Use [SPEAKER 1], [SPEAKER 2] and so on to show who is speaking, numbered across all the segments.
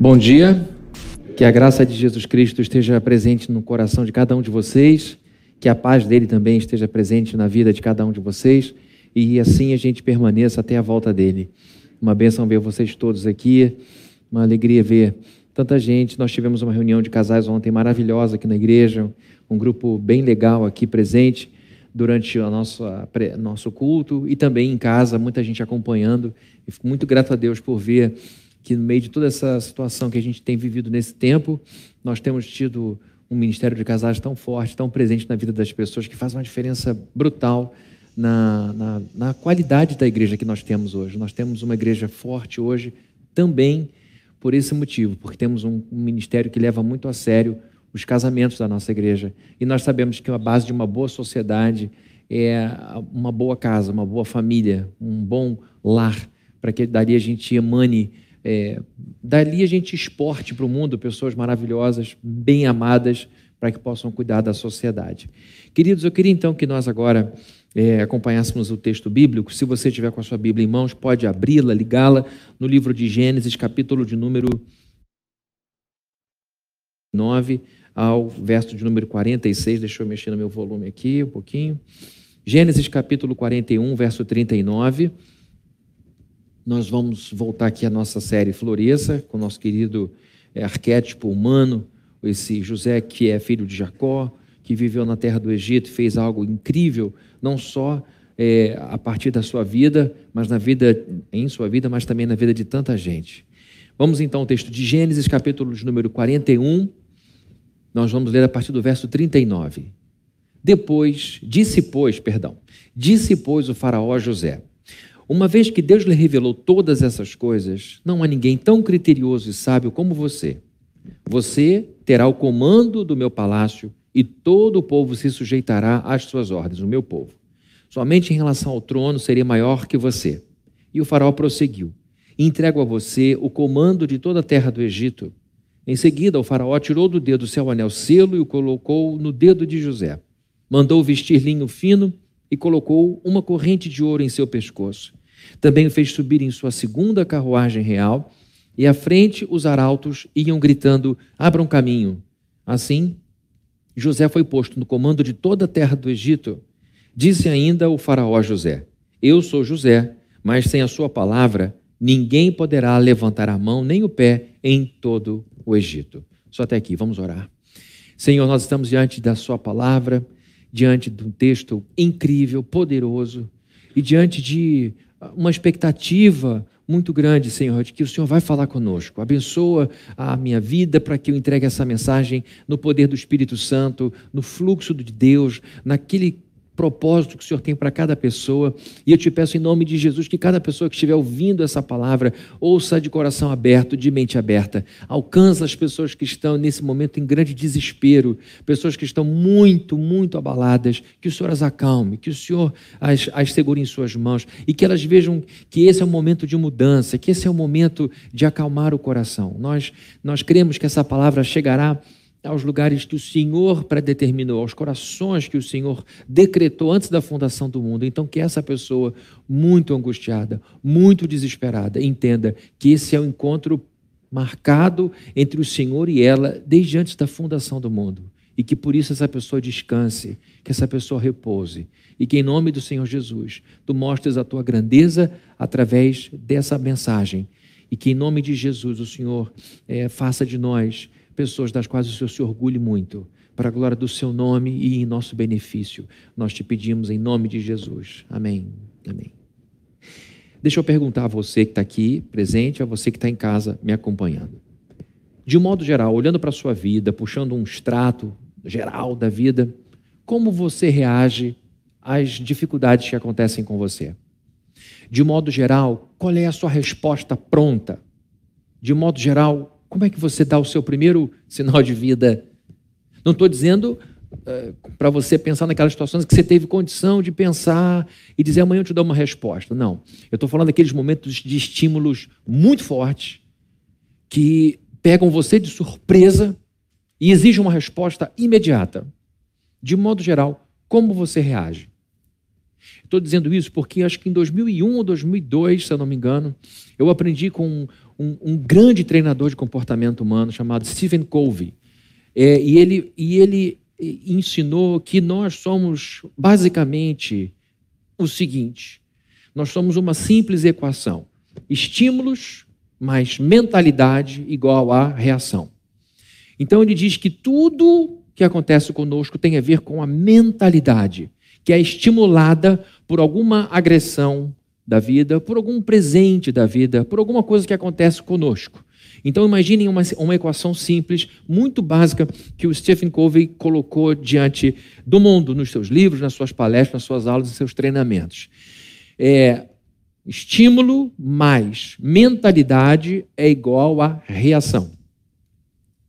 [SPEAKER 1] Bom dia, que a graça de Jesus Cristo esteja presente no coração de cada um de vocês, que a paz dele também esteja presente na vida de cada um de vocês e assim a gente permaneça até a volta dele. Uma bênção ver vocês todos aqui, uma alegria ver tanta gente. Nós tivemos uma reunião de casais ontem maravilhosa aqui na igreja, um grupo bem legal aqui presente durante o nosso, nosso culto e também em casa, muita gente acompanhando. E fico muito grato a Deus por ver que no meio de toda essa situação que a gente tem vivido nesse tempo, nós temos tido um ministério de casais tão forte, tão presente na vida das pessoas, que faz uma diferença brutal na, na, na qualidade da igreja que nós temos hoje. Nós temos uma igreja forte hoje também por esse motivo, porque temos um, um ministério que leva muito a sério os casamentos da nossa igreja. E nós sabemos que a base de uma boa sociedade é uma boa casa, uma boa família, um bom lar, para que dali a gente emane é, dali a gente exporte para o mundo pessoas maravilhosas, bem amadas, para que possam cuidar da sociedade. Queridos, eu queria então que nós agora é, acompanhássemos o texto bíblico. Se você tiver com a sua Bíblia em mãos, pode abri-la, ligá-la no livro de Gênesis, capítulo de número 9 ao verso de número 46. Deixa eu mexer no meu volume aqui um pouquinho. Gênesis capítulo 41, verso 39. Nós vamos voltar aqui à nossa série Floresça, com o nosso querido é, arquétipo humano, esse José que é filho de Jacó, que viveu na terra do Egito fez algo incrível, não só é, a partir da sua vida, mas na vida, em sua vida, mas também na vida de tanta gente. Vamos então ao texto de Gênesis, capítulo de número 41. Nós vamos ler a partir do verso 39. Depois, disse pois, perdão, disse pois o faraó a José: uma vez que Deus lhe revelou todas essas coisas, não há ninguém tão criterioso e sábio como você. Você terá o comando do meu palácio e todo o povo se sujeitará às suas ordens, o meu povo. Somente em relação ao trono seria maior que você. E o faraó prosseguiu: Entrego a você o comando de toda a terra do Egito. Em seguida, o faraó tirou do dedo seu anel selo e o colocou no dedo de José. Mandou vestir linho fino e colocou uma corrente de ouro em seu pescoço. Também o fez subir em sua segunda carruagem real, e à frente os arautos iam gritando: Abram caminho. Assim, José foi posto no comando de toda a terra do Egito. Disse ainda o faraó José: Eu sou José, mas sem a sua palavra, ninguém poderá levantar a mão nem o pé em todo o Egito. Só até aqui, vamos orar. Senhor, nós estamos diante da Sua palavra, diante de um texto incrível, poderoso, e diante de uma expectativa muito grande, Senhor, de que o Senhor vai falar conosco. Abençoa a minha vida para que eu entregue essa mensagem no poder do Espírito Santo, no fluxo de Deus, naquele propósito que o Senhor tem para cada pessoa. E eu te peço em nome de Jesus que cada pessoa que estiver ouvindo essa palavra ouça de coração aberto, de mente aberta. Alcança as pessoas que estão nesse momento em grande desespero, pessoas que estão muito, muito abaladas. Que o Senhor as acalme, que o Senhor as, as segure em suas mãos e que elas vejam que esse é um momento de mudança, que esse é o momento de acalmar o coração. Nós, nós cremos que essa palavra chegará aos lugares que o Senhor predeterminou, aos corações que o Senhor decretou antes da fundação do mundo. Então, que essa pessoa, muito angustiada, muito desesperada, entenda que esse é o encontro marcado entre o Senhor e ela desde antes da fundação do mundo. E que por isso essa pessoa descanse, que essa pessoa repouse. E que em nome do Senhor Jesus, tu mostres a tua grandeza através dessa mensagem. E que em nome de Jesus o Senhor é, faça de nós pessoas das quais o Senhor se orgulhe muito, para a glória do seu nome e em nosso benefício. Nós te pedimos em nome de Jesus. Amém. Amém. Deixa eu perguntar a você que está aqui presente, a você que está em casa me acompanhando. De um modo geral, olhando para a sua vida, puxando um extrato geral da vida, como você reage às dificuldades que acontecem com você? De modo geral, qual é a sua resposta pronta? De modo geral, como é que você dá o seu primeiro sinal de vida? Não estou dizendo uh, para você pensar naquelas situações que você teve condição de pensar e dizer amanhã eu te dou uma resposta. Não. Eu estou falando daqueles momentos de estímulos muito fortes que pegam você de surpresa e exigem uma resposta imediata. De modo geral, como você reage? Estou dizendo isso porque acho que em 2001 ou 2002, se eu não me engano, eu aprendi com um, um grande treinador de comportamento humano chamado Stephen Covey. É, e, ele, e ele ensinou que nós somos basicamente o seguinte: nós somos uma simples equação. Estímulos mais mentalidade igual a reação. Então ele diz que tudo que acontece conosco tem a ver com a mentalidade, que é estimulada por alguma agressão da vida, por algum presente da vida, por alguma coisa que acontece conosco. Então imaginem uma, uma equação simples, muito básica, que o Stephen Covey colocou diante do mundo, nos seus livros, nas suas palestras, nas suas aulas, nos seus treinamentos. É, estímulo mais mentalidade é igual a reação.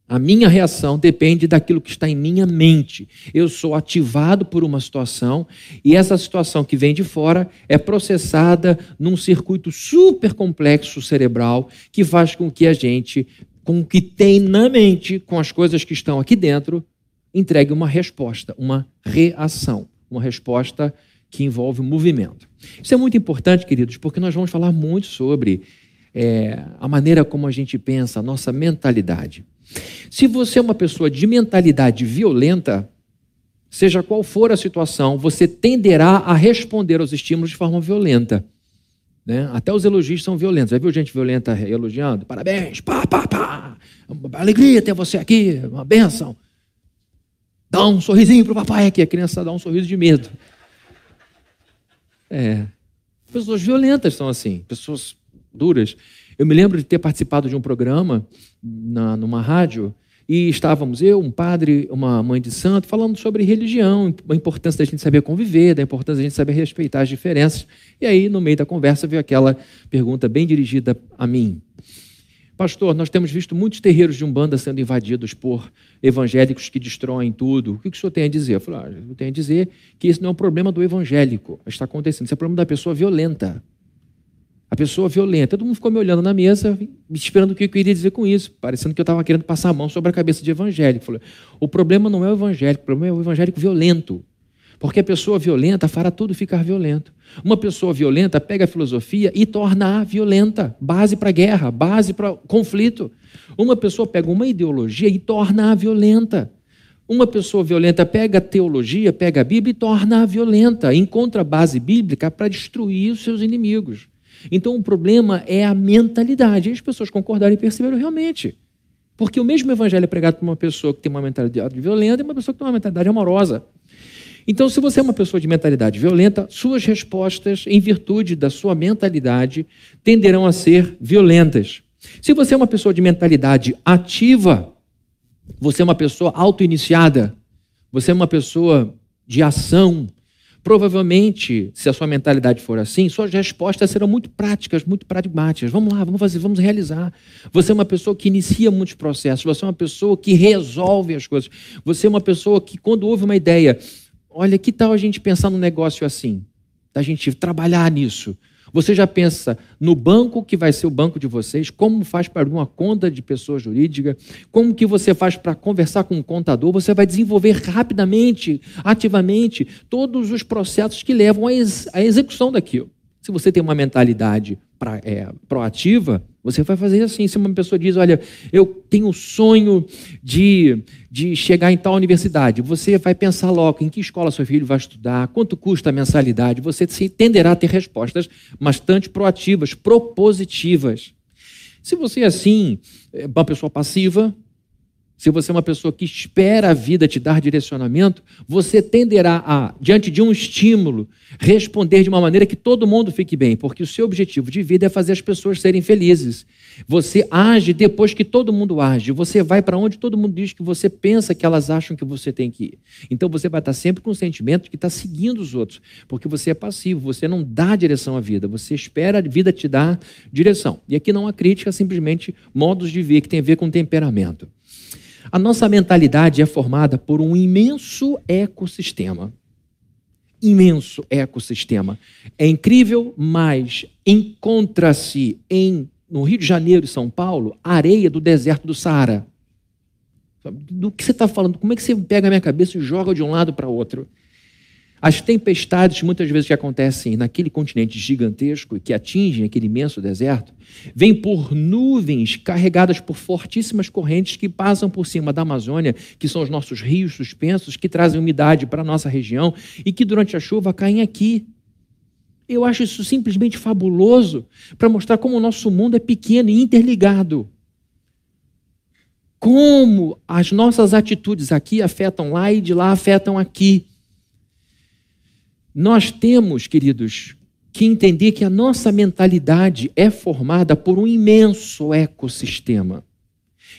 [SPEAKER 1] A minha reação depende daquilo que está em minha mente. Eu sou ativado por uma situação e essa situação que vem de fora é processada num circuito super complexo cerebral que faz com que a gente, com o que tem na mente, com as coisas que estão aqui dentro, entregue uma resposta, uma reação, uma resposta que envolve movimento. Isso é muito importante, queridos, porque nós vamos falar muito sobre é, a maneira como a gente pensa, a nossa mentalidade. Se você é uma pessoa de mentalidade violenta, seja qual for a situação, você tenderá a responder aos estímulos de forma violenta. Né? Até os elogios são violentos. Já viu gente violenta elogiando? Parabéns, pá, pá, pá. Alegria ter você aqui, uma benção. Dá um sorrisinho para o papai aqui. A criança dá um sorriso de medo. É. Pessoas violentas são assim, pessoas duras. Eu me lembro de ter participado de um programa na, numa rádio e estávamos eu, um padre, uma mãe de santo, falando sobre religião, a importância da gente saber conviver, da importância da gente saber respeitar as diferenças. E aí, no meio da conversa, veio aquela pergunta bem dirigida a mim. Pastor, nós temos visto muitos terreiros de Umbanda sendo invadidos por evangélicos que destroem tudo. O que o senhor tem a dizer? Eu falei, ah, eu tenho a dizer que isso não é um problema do evangélico, está acontecendo, isso é um problema da pessoa violenta. A pessoa violenta. Todo mundo ficou me olhando na mesa, me esperando o que eu queria dizer com isso, parecendo que eu estava querendo passar a mão sobre a cabeça de evangélico. Falei, o problema não é o evangélico, o problema é o evangélico violento. Porque a pessoa violenta fará tudo ficar violento. Uma pessoa violenta pega a filosofia e torna-a violenta, base para guerra, base para conflito. Uma pessoa pega uma ideologia e torna-a violenta. Uma pessoa violenta pega a teologia, pega a Bíblia e torna-a violenta, encontra base bíblica para destruir os seus inimigos. Então o problema é a mentalidade. E as pessoas concordaram e perceberam realmente. Porque o mesmo evangelho é pregado por uma pessoa que tem uma mentalidade violenta e uma pessoa que tem uma mentalidade amorosa. Então, se você é uma pessoa de mentalidade violenta, suas respostas, em virtude da sua mentalidade, tenderão a ser violentas. Se você é uma pessoa de mentalidade ativa, você é uma pessoa auto-iniciada, você é uma pessoa de ação, provavelmente, se a sua mentalidade for assim, suas respostas serão muito práticas, muito pragmáticas. Vamos lá, vamos fazer, vamos realizar. Você é uma pessoa que inicia muitos processos, você é uma pessoa que resolve as coisas. Você é uma pessoa que, quando houve uma ideia, Olha, que tal a gente pensar num negócio assim? Da gente trabalhar nisso. Você já pensa no banco que vai ser o banco de vocês, como faz para uma conta de pessoa jurídica, como que você faz para conversar com um contador, você vai desenvolver rapidamente, ativamente, todos os processos que levam à, à execução daquilo. Se você tem uma mentalidade pra, é, proativa, você vai fazer assim. Se uma pessoa diz, olha, eu tenho o sonho de, de chegar em tal universidade, você vai pensar logo em que escola seu filho vai estudar, quanto custa a mensalidade, você tenderá a ter respostas bastante proativas, propositivas. Se você é assim, é uma pessoa passiva, se você é uma pessoa que espera a vida te dar direcionamento, você tenderá a, diante de um estímulo, responder de uma maneira que todo mundo fique bem, porque o seu objetivo de vida é fazer as pessoas serem felizes. Você age depois que todo mundo age. Você vai para onde todo mundo diz que você pensa que elas acham que você tem que ir. Então você vai estar sempre com o sentimento de que está seguindo os outros, porque você é passivo, você não dá direção à vida, você espera a vida te dar direção. E aqui não há crítica, simplesmente modos de ver que tem a ver com temperamento. A nossa mentalidade é formada por um imenso ecossistema. Imenso ecossistema. É incrível, mas encontra-se em no Rio de Janeiro e São Paulo areia do deserto do Saara. Do que você está falando? Como é que você pega a minha cabeça e joga de um lado para outro? As tempestades, muitas vezes, que acontecem naquele continente gigantesco e que atingem aquele imenso deserto, vêm por nuvens carregadas por fortíssimas correntes que passam por cima da Amazônia, que são os nossos rios suspensos, que trazem umidade para a nossa região e que durante a chuva caem aqui. Eu acho isso simplesmente fabuloso para mostrar como o nosso mundo é pequeno e interligado. Como as nossas atitudes aqui afetam lá e de lá afetam aqui. Nós temos, queridos, que entender que a nossa mentalidade é formada por um imenso ecossistema.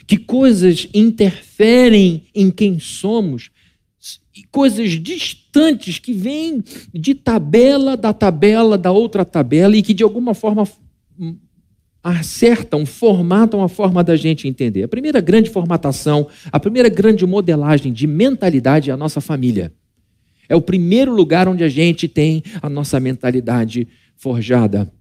[SPEAKER 1] Que coisas interferem em quem somos, coisas distantes que vêm de tabela da tabela da outra tabela e que de alguma forma acertam, formatam a forma da gente entender. A primeira grande formatação, a primeira grande modelagem de mentalidade é a nossa família. É o primeiro lugar onde a gente tem a nossa mentalidade forjada.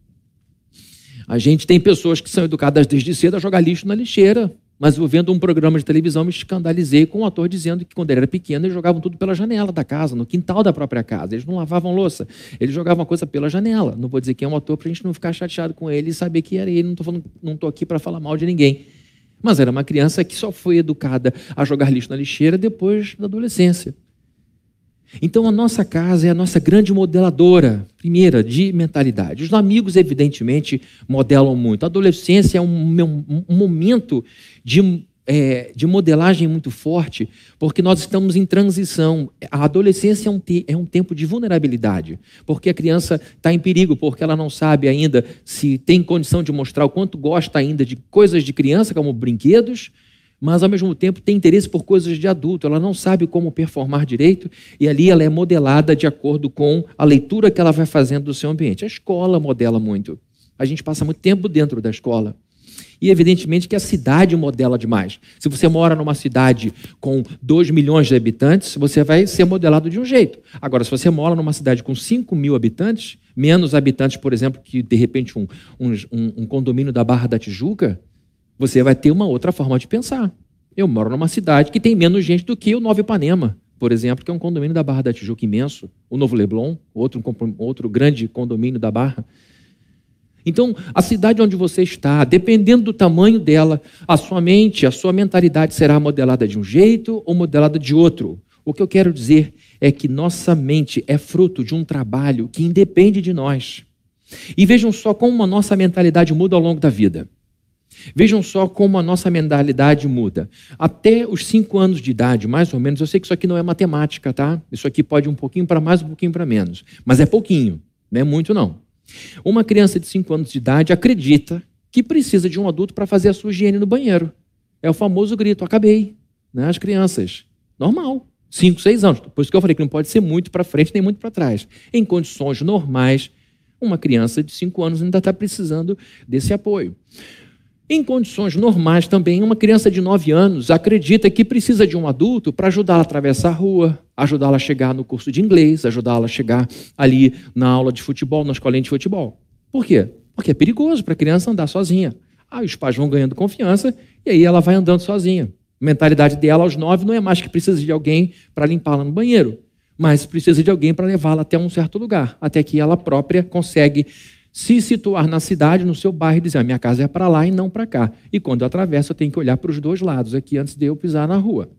[SPEAKER 1] A gente tem pessoas que são educadas desde cedo a jogar lixo na lixeira. Mas eu vendo um programa de televisão, me escandalizei com um ator dizendo que quando ele era pequeno, eles jogavam tudo pela janela da casa, no quintal da própria casa. Eles não lavavam louça, eles jogavam a coisa pela janela. Não vou dizer que é um ator para a gente não ficar chateado com ele e saber que era ele. Não estou estou aqui para falar mal de ninguém. Mas era uma criança que só foi educada a jogar lixo na lixeira depois da adolescência. Então, a nossa casa é a nossa grande modeladora, primeira, de mentalidade. Os amigos, evidentemente, modelam muito. A adolescência é um, um momento de, é, de modelagem muito forte, porque nós estamos em transição. A adolescência é um, te, é um tempo de vulnerabilidade, porque a criança está em perigo, porque ela não sabe ainda se tem condição de mostrar o quanto gosta ainda de coisas de criança, como brinquedos mas ao mesmo tempo tem interesse por coisas de adulto, ela não sabe como performar direito e ali ela é modelada de acordo com a leitura que ela vai fazendo do seu ambiente. A escola modela muito. A gente passa muito tempo dentro da escola. E evidentemente que a cidade modela demais. Se você mora numa cidade com 2 milhões de habitantes, você vai ser modelado de um jeito. Agora, se você mora numa cidade com 5 mil habitantes, menos habitantes, por exemplo, que de repente um, um, um condomínio da Barra da Tijuca, você vai ter uma outra forma de pensar. Eu moro numa cidade que tem menos gente do que o Nova Ipanema, por exemplo, que é um condomínio da Barra da Tijuca imenso, o Novo Leblon, outro, outro grande condomínio da Barra. Então, a cidade onde você está, dependendo do tamanho dela, a sua mente, a sua mentalidade será modelada de um jeito ou modelada de outro. O que eu quero dizer é que nossa mente é fruto de um trabalho que independe de nós. E vejam só como a nossa mentalidade muda ao longo da vida. Vejam só como a nossa mentalidade muda. Até os cinco anos de idade, mais ou menos, eu sei que isso aqui não é matemática, tá? Isso aqui pode um pouquinho para mais, um pouquinho para menos. Mas é pouquinho, não é muito não. Uma criança de cinco anos de idade acredita que precisa de um adulto para fazer a sua higiene no banheiro. É o famoso grito, acabei. Né? As crianças. Normal. Cinco, seis anos. Por isso que eu falei que não pode ser muito para frente nem muito para trás. Em condições normais, uma criança de cinco anos ainda está precisando desse apoio. Em condições normais também, uma criança de 9 anos acredita que precisa de um adulto para ajudá-la a atravessar a rua, ajudá-la a chegar no curso de inglês, ajudá-la a chegar ali na aula de futebol, na escolinha de futebol. Por quê? Porque é perigoso para a criança andar sozinha. Aí os pais vão ganhando confiança e aí ela vai andando sozinha. A mentalidade dela aos 9 não é mais que precisa de alguém para limpá-la no banheiro, mas precisa de alguém para levá-la até um certo lugar, até que ela própria consegue se situar na cidade, no seu bairro, e dizer: a minha casa é para lá e não para cá. E quando eu atravesso, eu tenho que olhar para os dois lados aqui antes de eu pisar na rua.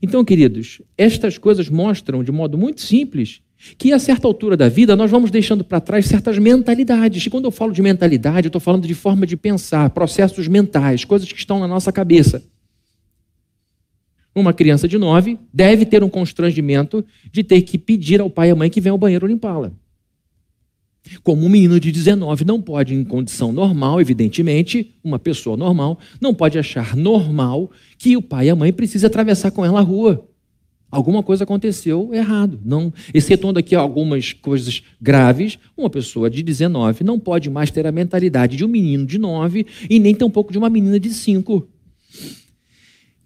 [SPEAKER 1] Então, queridos, estas coisas mostram de modo muito simples que a certa altura da vida nós vamos deixando para trás certas mentalidades. E quando eu falo de mentalidade, eu estou falando de forma de pensar, processos mentais, coisas que estão na nossa cabeça. Uma criança de 9 deve ter um constrangimento de ter que pedir ao pai e à mãe que venham ao banheiro limpá-la. Como um menino de 19 não pode, em condição normal, evidentemente, uma pessoa normal, não pode achar normal que o pai e a mãe precisem atravessar com ela a rua. Alguma coisa aconteceu errado. Não, excetuando aqui algumas coisas graves, uma pessoa de 19 não pode mais ter a mentalidade de um menino de 9 e nem tampouco de uma menina de 5.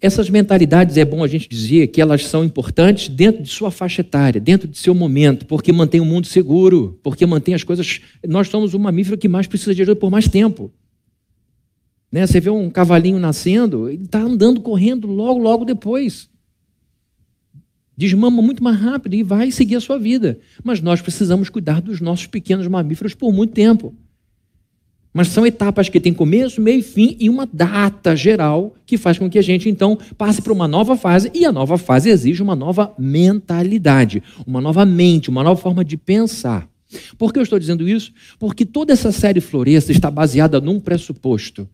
[SPEAKER 1] Essas mentalidades, é bom a gente dizer que elas são importantes dentro de sua faixa etária, dentro de seu momento, porque mantém o mundo seguro, porque mantém as coisas. Nós somos o mamífero que mais precisa de ajuda por mais tempo. Né? Você vê um cavalinho nascendo, ele está andando, correndo logo, logo depois. desmama muito mais rápido e vai seguir a sua vida. Mas nós precisamos cuidar dos nossos pequenos mamíferos por muito tempo. Mas são etapas que têm começo, meio e fim e uma data geral que faz com que a gente então passe para uma nova fase e a nova fase exige uma nova mentalidade, uma nova mente, uma nova forma de pensar. Por que eu estou dizendo isso? Porque toda essa série Floresça está baseada num pressuposto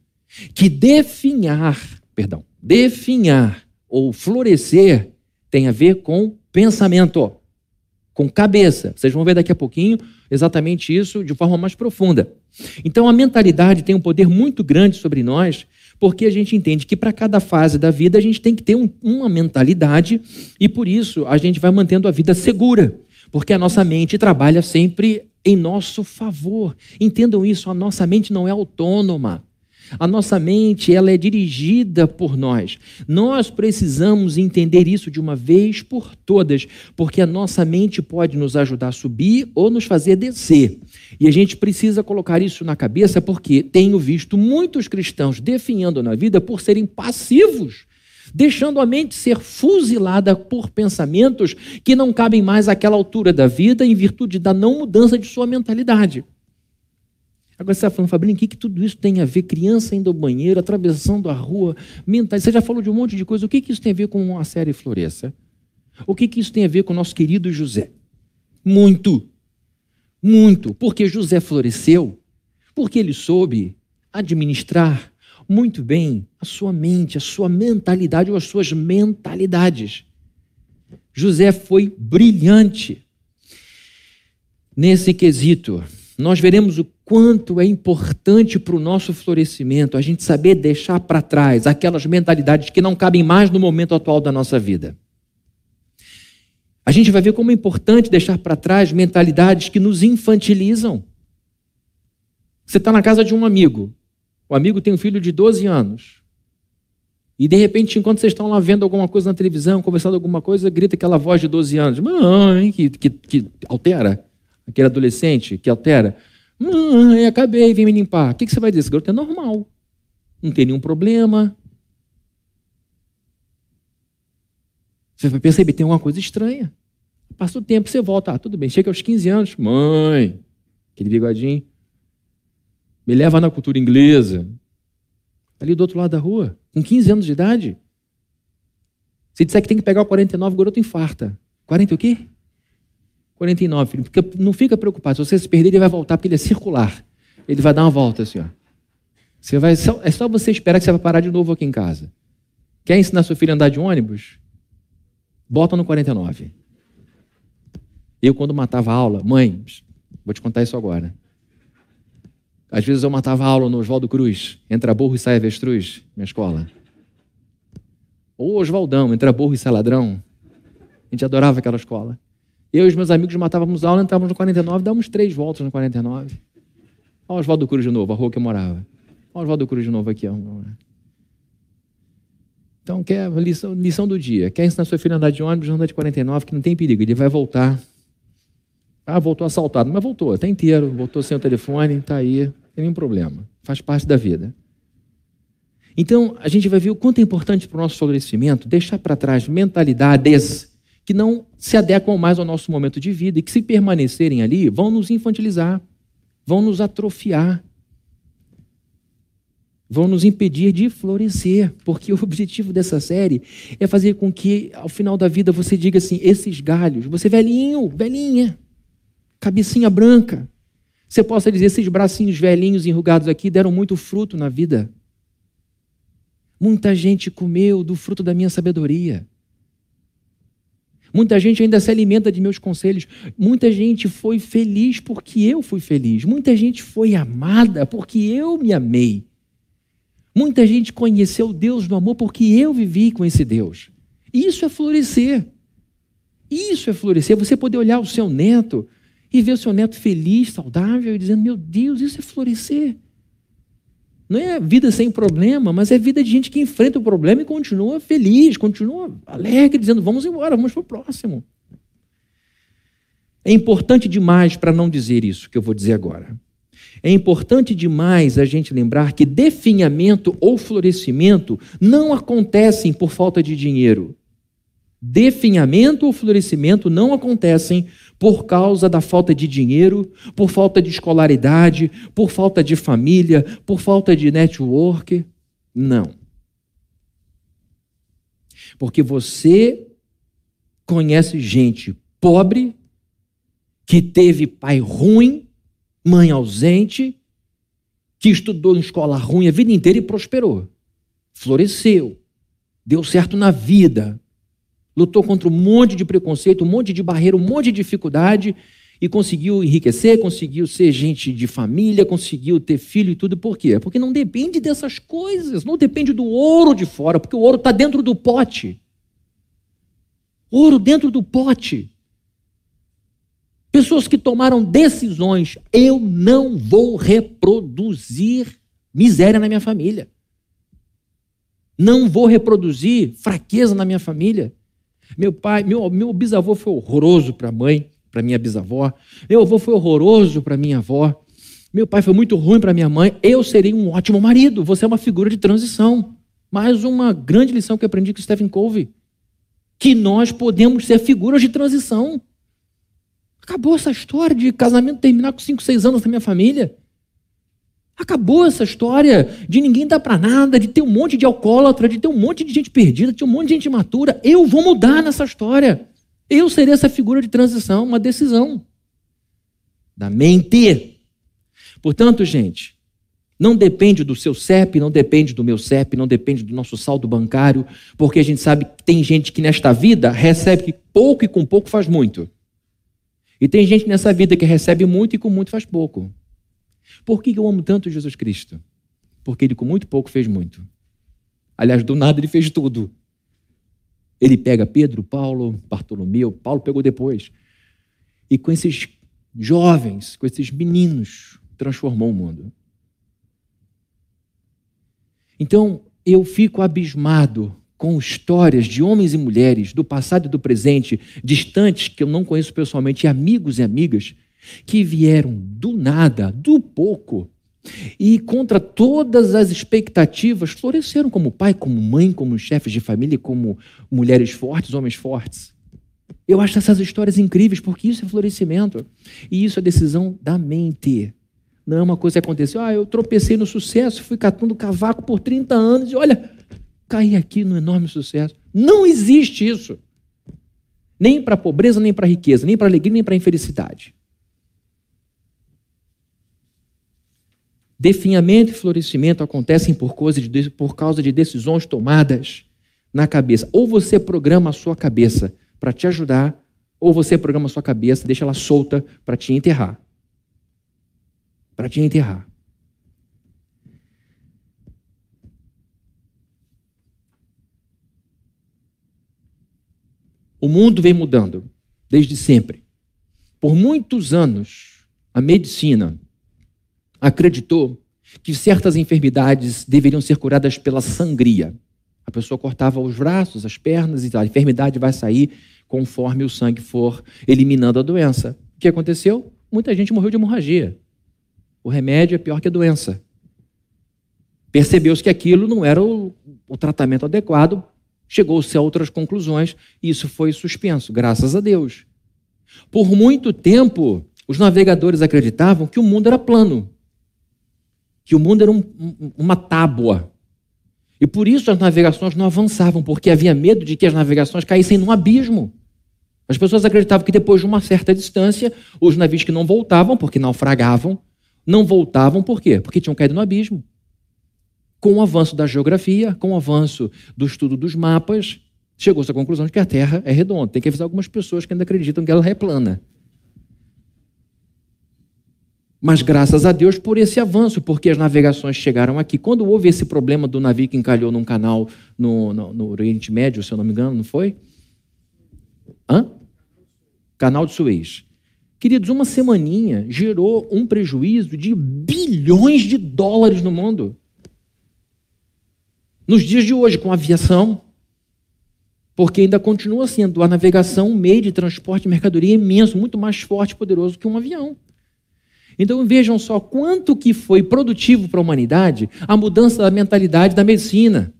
[SPEAKER 1] que definhar, perdão, definhar ou florescer tem a ver com pensamento, com cabeça. Vocês vão ver daqui a pouquinho exatamente isso de forma mais profunda. Então a mentalidade tem um poder muito grande sobre nós, porque a gente entende que para cada fase da vida a gente tem que ter um, uma mentalidade e por isso a gente vai mantendo a vida segura, porque a nossa mente trabalha sempre em nosso favor. Entendam isso, a nossa mente não é autônoma. A nossa mente, ela é dirigida por nós. Nós precisamos entender isso de uma vez por todas, porque a nossa mente pode nos ajudar a subir ou nos fazer descer. E a gente precisa colocar isso na cabeça porque tenho visto muitos cristãos definhando na vida por serem passivos deixando a mente ser fuzilada por pensamentos que não cabem mais àquela altura da vida em virtude da não mudança de sua mentalidade. Agora você está falando, Fabrício, o que, que tudo isso tem a ver? Criança indo ao banheiro, atravessando a rua, mental. Você já falou de um monte de coisa. O que, que isso tem a ver com a série Floresça? O que, que isso tem a ver com o nosso querido José? Muito. Muito. Porque José floresceu, porque ele soube administrar muito bem a sua mente, a sua mentalidade ou as suas mentalidades. José foi brilhante nesse quesito. Nós veremos o quanto é importante para o nosso florescimento a gente saber deixar para trás aquelas mentalidades que não cabem mais no momento atual da nossa vida. A gente vai ver como é importante deixar para trás mentalidades que nos infantilizam. Você está na casa de um amigo, o amigo tem um filho de 12 anos. E de repente, enquanto vocês estão lá vendo alguma coisa na televisão, conversando alguma coisa, grita aquela voz de 12 anos, mãe, que, que, que altera, aquele adolescente que altera. Mãe, acabei, vem me limpar. O que, que você vai dizer? Esse garoto é normal. Não tem nenhum problema. Você vai perceber, tem alguma coisa estranha. Passa o tempo, você volta. Ah, tudo bem. Chega aos 15 anos. Mãe, aquele bigodinho. Me leva na cultura inglesa. Ali do outro lado da rua, com 15 anos de idade. Se disser que tem que pegar o 49, o garoto infarta. 40 o quê? 49, filho. Porque não fica preocupado. Se você se perder, ele vai voltar, porque ele é circular. Ele vai dar uma volta assim, ó. Você vai, é só você esperar que você vai parar de novo aqui em casa. Quer ensinar seu filho a andar de ônibus? Bota no 49. Eu, quando matava aula, mãe, vou te contar isso agora. Às vezes eu matava aula no Oswaldo Cruz, entra burro e sai avestruz, minha escola. Ou Oswaldão, entra burro e sai ladrão. A gente adorava aquela escola. Eu e os meus amigos matávamos aula, entrávamos no 49, dávamos três voltas no 49. Olha o Oswaldo Cruz de novo, a rua que eu morava. Olha o Oswaldo Cruz de novo aqui. Então, quer lição, lição do dia. Quer ensinar seu filho a andar de ônibus, anda de 49, que não tem perigo, ele vai voltar. Ah, voltou assaltado, mas voltou, está inteiro, voltou sem o telefone, está aí, não tem nenhum problema. Faz parte da vida. Então, a gente vai ver o quanto é importante para o nosso florescimento deixar para trás mentalidades que não se adequam mais ao nosso momento de vida e que, se permanecerem ali, vão nos infantilizar, vão nos atrofiar, vão nos impedir de florescer, porque o objetivo dessa série é fazer com que, ao final da vida, você diga assim: esses galhos, você velhinho, velhinha, cabecinha branca, você possa dizer: esses bracinhos velhinhos enrugados aqui deram muito fruto na vida. Muita gente comeu do fruto da minha sabedoria. Muita gente ainda se alimenta de meus conselhos. Muita gente foi feliz porque eu fui feliz. Muita gente foi amada porque eu me amei. Muita gente conheceu Deus no amor porque eu vivi com esse Deus. Isso é florescer. Isso é florescer. Você poder olhar o seu neto e ver o seu neto feliz, saudável e dizendo: Meu Deus, isso é florescer. Não é vida sem problema, mas é vida de gente que enfrenta o problema e continua feliz, continua alegre, dizendo: vamos embora, vamos para o próximo. É importante demais para não dizer isso que eu vou dizer agora. É importante demais a gente lembrar que definhamento ou florescimento não acontecem por falta de dinheiro. Definhamento ou florescimento não acontecem por causa da falta de dinheiro, por falta de escolaridade, por falta de família, por falta de network. Não. Porque você conhece gente pobre, que teve pai ruim, mãe ausente, que estudou em escola ruim a vida inteira e prosperou. Floresceu. Deu certo na vida. Lutou contra um monte de preconceito, um monte de barreira, um monte de dificuldade e conseguiu enriquecer, conseguiu ser gente de família, conseguiu ter filho e tudo. Por quê? Porque não depende dessas coisas, não depende do ouro de fora, porque o ouro está dentro do pote. Ouro dentro do pote. Pessoas que tomaram decisões, eu não vou reproduzir miséria na minha família. Não vou reproduzir fraqueza na minha família. Meu pai, meu, meu bisavô foi horroroso para a mãe, para minha bisavó. Meu avô foi horroroso para minha avó. Meu pai foi muito ruim para minha mãe. Eu serei um ótimo marido. Você é uma figura de transição. Mais uma grande lição que aprendi com Stephen Covey. Que nós podemos ser figuras de transição. Acabou essa história de casamento terminar com 5, 6 anos na minha família. Acabou essa história de ninguém dar para nada, de ter um monte de alcoólatra, de ter um monte de gente perdida, de ter um monte de gente imatura. Eu vou mudar nessa história. Eu serei essa figura de transição, uma decisão da mente. Portanto, gente, não depende do seu CEP, não depende do meu CEP, não depende do nosso saldo bancário, porque a gente sabe que tem gente que nesta vida recebe pouco e com pouco faz muito. E tem gente nessa vida que recebe muito e com muito faz pouco. Por que eu amo tanto Jesus Cristo? Porque ele com muito pouco fez muito. Aliás, do nada ele fez tudo. Ele pega Pedro, Paulo, Bartolomeu, Paulo pegou depois. E com esses jovens, com esses meninos, transformou o mundo. Então, eu fico abismado com histórias de homens e mulheres do passado e do presente, distantes, que eu não conheço pessoalmente, e amigos e amigas, que vieram do nada, do pouco, e contra todas as expectativas, floresceram como pai, como mãe, como chefes de família, como mulheres fortes, homens fortes. Eu acho essas histórias incríveis, porque isso é florescimento. E isso é decisão da mente. Não é uma coisa que aconteceu, ah, eu tropecei no sucesso, fui catando cavaco por 30 anos, e olha, cair aqui no enorme sucesso. Não existe isso. Nem para a pobreza, nem para a riqueza, nem para a alegria, nem para a infelicidade. Definhamento e florescimento acontecem por, de, por causa de decisões tomadas na cabeça. Ou você programa a sua cabeça para te ajudar, ou você programa a sua cabeça, deixa ela solta para te enterrar. Para te enterrar. O mundo vem mudando desde sempre. Por muitos anos, a medicina acreditou que certas enfermidades deveriam ser curadas pela sangria. A pessoa cortava os braços, as pernas e tal. A enfermidade vai sair conforme o sangue for eliminando a doença. O que aconteceu? Muita gente morreu de hemorragia. O remédio é pior que a doença. Percebeu-se que aquilo não era o, o tratamento adequado chegou-se a outras conclusões e isso foi suspenso, graças a Deus. Por muito tempo, os navegadores acreditavam que o mundo era plano, que o mundo era um, uma tábua. E por isso as navegações não avançavam, porque havia medo de que as navegações caíssem num abismo. As pessoas acreditavam que depois de uma certa distância, os navios que não voltavam, porque naufragavam, não voltavam por quê? Porque tinham caído no abismo com o avanço da geografia, com o avanço do estudo dos mapas, chegou-se à conclusão de que a Terra é redonda. Tem que avisar algumas pessoas que ainda acreditam que ela é plana. Mas graças a Deus por esse avanço, porque as navegações chegaram aqui. Quando houve esse problema do navio que encalhou num canal no, no, no Oriente Médio, se eu não me engano, não foi? Hã? Canal de Suez. Queridos, uma semaninha gerou um prejuízo de bilhões de dólares no mundo. Nos dias de hoje, com aviação, porque ainda continua sendo a navegação um meio de transporte de mercadoria imenso, muito mais forte e poderoso que um avião. Então vejam só quanto que foi produtivo para a humanidade a mudança da mentalidade da medicina.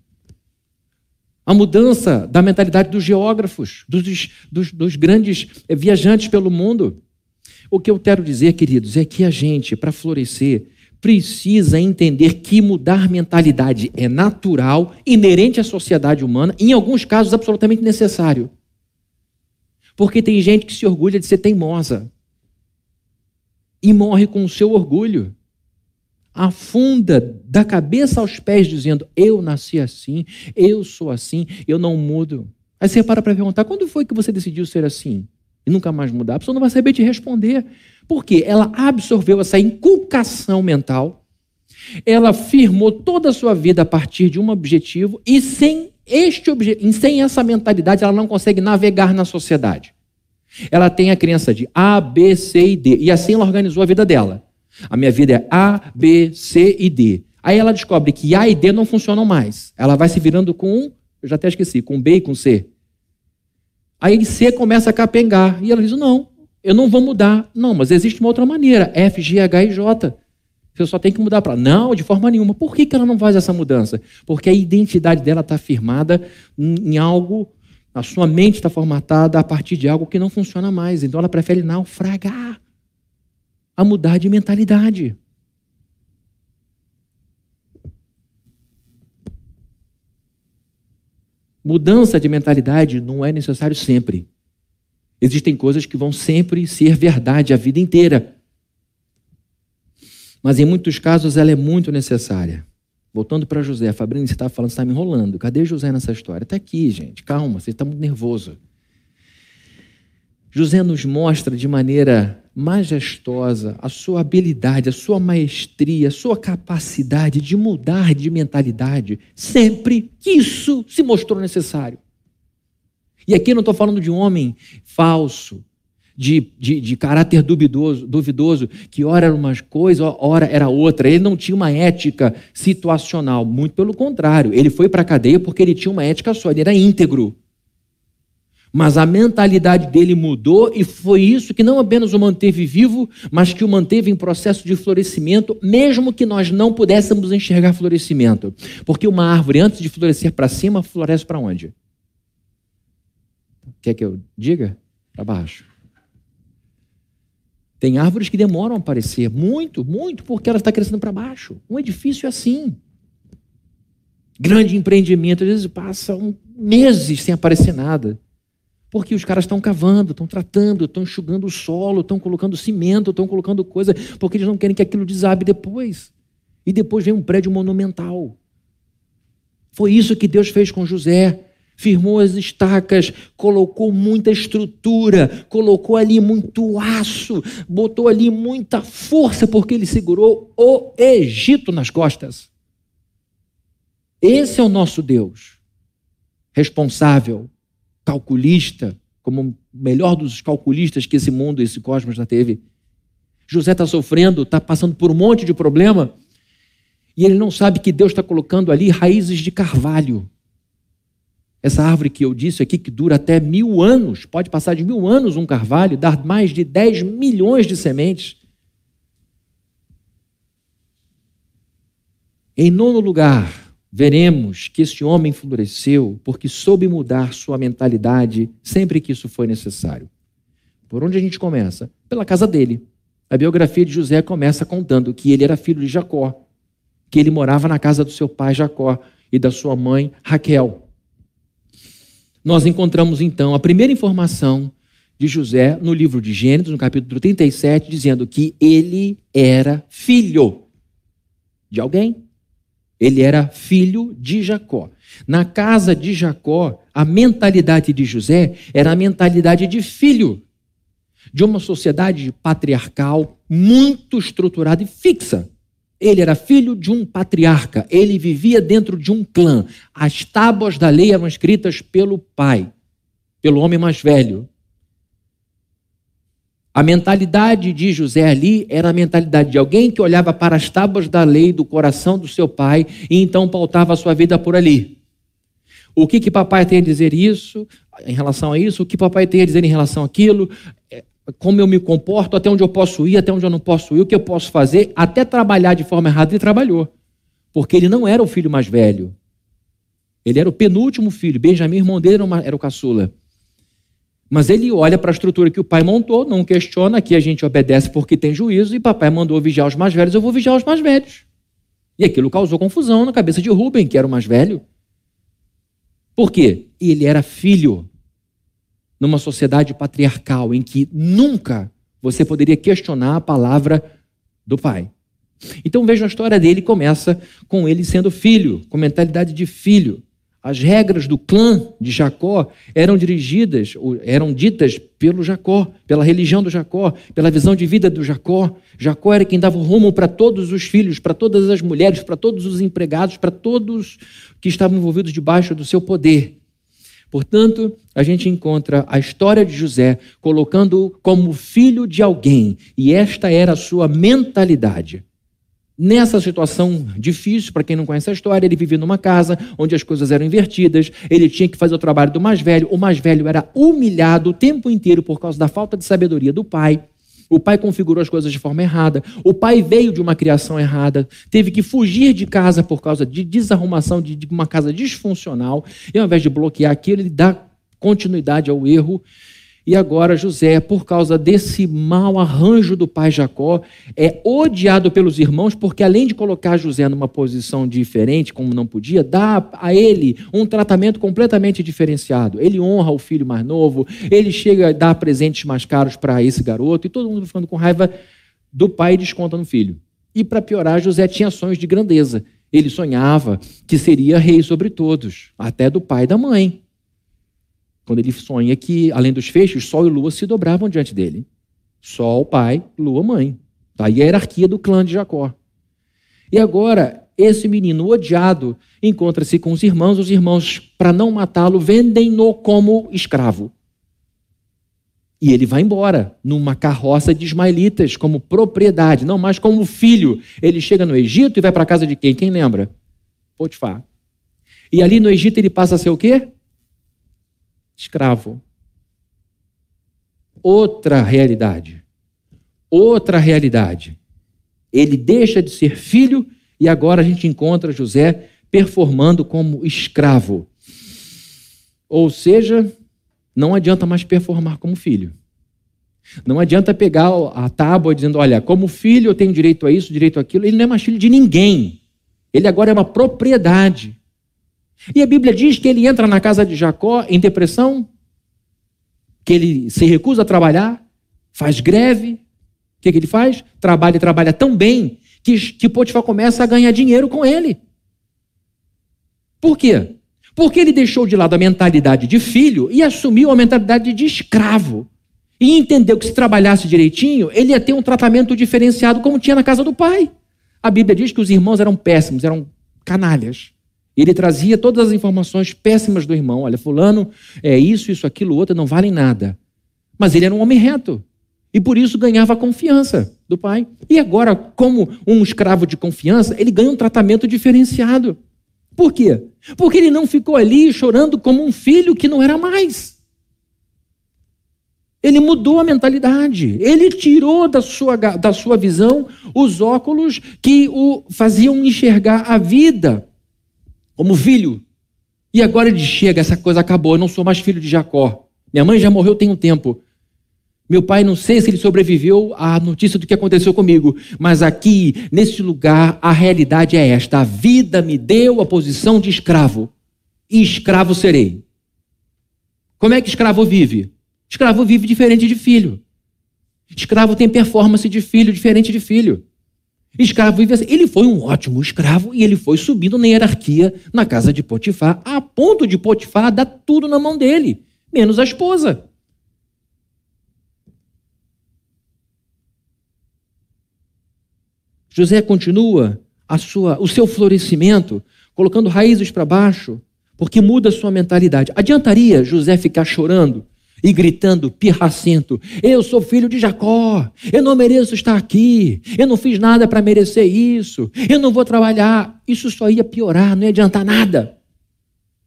[SPEAKER 1] A mudança da mentalidade dos geógrafos, dos, dos, dos grandes viajantes pelo mundo. O que eu quero dizer, queridos, é que a gente, para florescer, precisa entender que mudar mentalidade é natural, inerente à sociedade humana, e em alguns casos absolutamente necessário. Porque tem gente que se orgulha de ser teimosa e morre com o seu orgulho. Afunda da cabeça aos pés, dizendo: Eu nasci assim, eu sou assim, eu não mudo. Aí você para para perguntar: quando foi que você decidiu ser assim? E nunca mais mudar? A pessoa não vai saber te responder. Porque ela absorveu essa inculcação mental, ela firmou toda a sua vida a partir de um objetivo, e sem este objetivo, sem essa mentalidade, ela não consegue navegar na sociedade. Ela tem a crença de A, B, C e D. E assim ela organizou a vida dela. A minha vida é A, B, C e D. Aí ela descobre que A e D não funcionam mais. Ela vai se virando com, eu já até esqueci, com B e com C. Aí C começa a capengar. E ela diz: não, eu não vou mudar. Não, mas existe uma outra maneira: F, G, H e J. Você só tem que mudar para. Não, de forma nenhuma. Por que, que ela não faz essa mudança? Porque a identidade dela está firmada em algo a sua mente está formatada a partir de algo que não funciona mais. Então ela prefere naufragar a mudar de mentalidade. Mudança de mentalidade não é necessário sempre. Existem coisas que vão sempre ser verdade a vida inteira. Mas em muitos casos ela é muito necessária. Voltando para José, Fabrício, você está falando, você está me enrolando. Cadê José nessa história? Está aqui, gente. Calma, você está muito nervoso. José nos mostra de maneira majestosa a sua habilidade, a sua maestria, a sua capacidade de mudar de mentalidade sempre que isso se mostrou necessário. E aqui não estou falando de um homem falso, de, de, de caráter duvidoso, duvidoso, que ora era uma coisa, ora era outra. Ele não tinha uma ética situacional, muito pelo contrário. Ele foi para a cadeia porque ele tinha uma ética só, ele era íntegro. Mas a mentalidade dele mudou e foi isso que não apenas o manteve vivo, mas que o manteve em processo de florescimento, mesmo que nós não pudéssemos enxergar florescimento. Porque uma árvore, antes de florescer para cima, floresce para onde? Quer que eu diga? Para baixo. Tem árvores que demoram a aparecer, muito, muito, porque ela está crescendo para baixo. Um edifício é assim. Grande empreendimento, às vezes passam meses sem aparecer nada. Porque os caras estão cavando, estão tratando, estão enxugando o solo, estão colocando cimento, estão colocando coisa, porque eles não querem que aquilo desabe depois. E depois vem um prédio monumental. Foi isso que Deus fez com José firmou as estacas, colocou muita estrutura, colocou ali muito aço, botou ali muita força, porque ele segurou o Egito nas costas. Esse é o nosso Deus, responsável, calculista, como o melhor dos calculistas que esse mundo, esse cosmos já teve. José está sofrendo, está passando por um monte de problema, e ele não sabe que Deus está colocando ali raízes de carvalho essa árvore que eu disse aqui, que dura até mil anos, pode passar de mil anos um carvalho, dar mais de 10 milhões de sementes. Em nono lugar, veremos que este homem floresceu porque soube mudar sua mentalidade sempre que isso foi necessário. Por onde a gente começa? Pela casa dele. A biografia de José começa contando que ele era filho de Jacó, que ele morava na casa do seu pai Jacó e da sua mãe Raquel nós encontramos então a primeira informação de José no livro de Gênesis, no capítulo 37, dizendo que ele era filho de alguém. Ele era filho de Jacó. Na casa de Jacó, a mentalidade de José era a mentalidade de filho de uma sociedade patriarcal muito estruturada e fixa. Ele era filho de um patriarca, ele vivia dentro de um clã. As tábuas da lei eram escritas pelo pai, pelo homem mais velho. A mentalidade de José ali era a mentalidade de alguém que olhava para as tábuas da lei do coração do seu pai e então pautava a sua vida por ali. O que que papai tem a dizer isso em relação a isso? O que papai tem a dizer em relação àquilo? Como eu me comporto, até onde eu posso ir, até onde eu não posso ir, o que eu posso fazer, até trabalhar de forma errada, ele trabalhou. Porque ele não era o filho mais velho. Ele era o penúltimo filho. Benjamim, irmão dele, era, o caçula. Mas ele olha para a estrutura que o pai montou, não questiona, aqui a gente obedece porque tem juízo, e papai mandou vigiar os mais velhos, eu vou vigiar os mais velhos. E aquilo causou confusão na cabeça de Rubem, que era o mais velho. Por quê? Ele era filho numa sociedade patriarcal em que nunca você poderia questionar a palavra do pai. Então veja a história dele começa com ele sendo filho, com mentalidade de filho. As regras do clã de Jacó eram dirigidas, eram ditas pelo Jacó, pela religião do Jacó, pela visão de vida do Jacó. Jacó era quem dava o rumo para todos os filhos, para todas as mulheres, para todos os empregados, para todos que estavam envolvidos debaixo do seu poder. Portanto, a gente encontra a história de José colocando como filho de alguém, e esta era a sua mentalidade. Nessa situação difícil, para quem não conhece a história, ele vivia numa casa onde as coisas eram invertidas, ele tinha que fazer o trabalho do mais velho, o mais velho era humilhado o tempo inteiro por causa da falta de sabedoria do pai. O pai configurou as coisas de forma errada. O pai veio de uma criação errada, teve que fugir de casa por causa de desarrumação de uma casa disfuncional. E ao invés de bloquear aquilo, ele dá continuidade ao erro e agora José, por causa desse mau arranjo do pai Jacó, é odiado pelos irmãos, porque além de colocar José numa posição diferente, como não podia, dá a ele um tratamento completamente diferenciado. Ele honra o filho mais novo, ele chega a dar presentes mais caros para esse garoto, e todo mundo ficando com raiva do pai e desconta no filho. E para piorar, José tinha sonhos de grandeza. Ele sonhava que seria rei sobre todos, até do pai e da mãe quando ele sonha que, além dos feixes, Sol e Lua se dobravam diante dele. Sol, pai, Lua, mãe. Tá aí a hierarquia do clã de Jacó. E agora, esse menino odiado encontra-se com os irmãos, os irmãos, para não matá-lo, vendem-no como escravo. E ele vai embora numa carroça de ismaelitas, como propriedade, não mais como filho. Ele chega no Egito e vai para a casa de quem? Quem lembra? Potifar. E ali no Egito ele passa a ser o quê? Escravo. Outra realidade. Outra realidade. Ele deixa de ser filho e agora a gente encontra José performando como escravo. Ou seja, não adianta mais performar como filho. Não adianta pegar a tábua dizendo: olha, como filho eu tenho direito a isso, direito a aquilo. Ele não é mais filho de ninguém. Ele agora é uma propriedade. E a Bíblia diz que ele entra na casa de Jacó em depressão, que ele se recusa a trabalhar, faz greve. O que, que ele faz? Trabalha e trabalha tão bem que, que Potifar começa a ganhar dinheiro com ele. Por quê? Porque ele deixou de lado a mentalidade de filho e assumiu a mentalidade de escravo. E entendeu que se trabalhasse direitinho, ele ia ter um tratamento diferenciado como tinha na casa do pai. A Bíblia diz que os irmãos eram péssimos, eram canalhas. Ele trazia todas as informações péssimas do irmão. Olha, fulano é isso, isso, aquilo, outro, não valem nada. Mas ele era um homem reto. E por isso ganhava a confiança do pai. E agora, como um escravo de confiança, ele ganha um tratamento diferenciado. Por quê? Porque ele não ficou ali chorando como um filho que não era mais. Ele mudou a mentalidade. Ele tirou da sua, da sua visão os óculos que o faziam enxergar a vida como filho. E agora ele chega, essa coisa acabou, eu não sou mais filho de Jacó. Minha mãe já morreu tem um tempo. Meu pai, não sei se ele sobreviveu à notícia do que aconteceu comigo, mas aqui, nesse lugar, a realidade é esta: a vida me deu a posição de escravo, e escravo serei. Como é que escravo vive? Escravo vive diferente de filho. Escravo tem performance de filho diferente de filho. Escravo assim. Ele foi um ótimo escravo e ele foi subindo na hierarquia na casa de Potifar, a ponto de Potifar dar tudo na mão dele, menos a esposa. José continua a sua, o seu florescimento, colocando raízes para baixo, porque muda sua mentalidade. Adiantaria José ficar chorando e gritando pirracento: Eu sou filho de Jacó, eu não mereço estar aqui, eu não fiz nada para merecer isso, eu não vou trabalhar. Isso só ia piorar, não ia adiantar nada.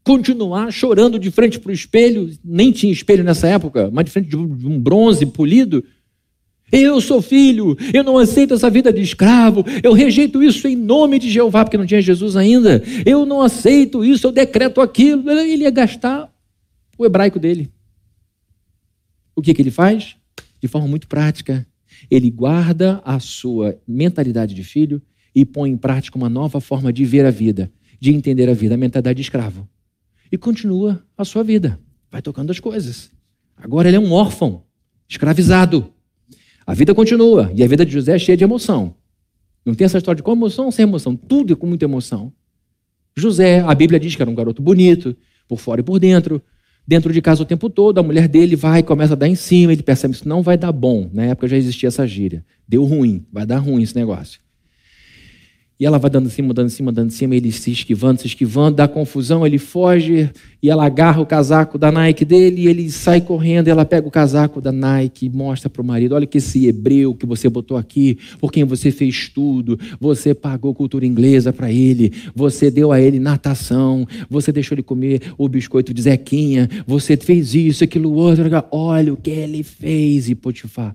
[SPEAKER 1] Continuar chorando de frente para o espelho, nem tinha espelho nessa época, mas de frente de um bronze polido, Eu sou filho, eu não aceito essa vida de escravo, eu rejeito isso em nome de Jeová, porque não tinha Jesus ainda. Eu não aceito isso, eu decreto aquilo. Ele ia gastar o hebraico dele. O que, que ele faz? De forma muito prática. Ele guarda a sua mentalidade de filho e põe em prática uma nova forma de ver a vida, de entender a vida, a mentalidade de escravo. E continua a sua vida, vai tocando as coisas. Agora ele é um órfão, escravizado. A vida continua. E a vida de José é cheia de emoção. Não tem essa história de com emoção sem emoção. Tudo é com muita emoção. José, a Bíblia diz que era um garoto bonito, por fora e por dentro. Dentro de casa o tempo todo, a mulher dele vai começa a dar em cima. Ele percebe isso não vai dar bom. Na época já existia essa gíria. Deu ruim, vai dar ruim esse negócio. E ela vai dando em cima, dando em cima, dando em cima, ele se esquivando, se esquivando, dá confusão, ele foge, e ela agarra o casaco da Nike dele, e ele sai correndo, e ela pega o casaco da Nike e mostra para o marido: olha que esse hebreu que você botou aqui, por quem você fez tudo, você pagou cultura inglesa para ele, você deu a ele natação, você deixou ele comer o biscoito de Zequinha, você fez isso, aquilo outro, olha o que ele fez, e Potifar.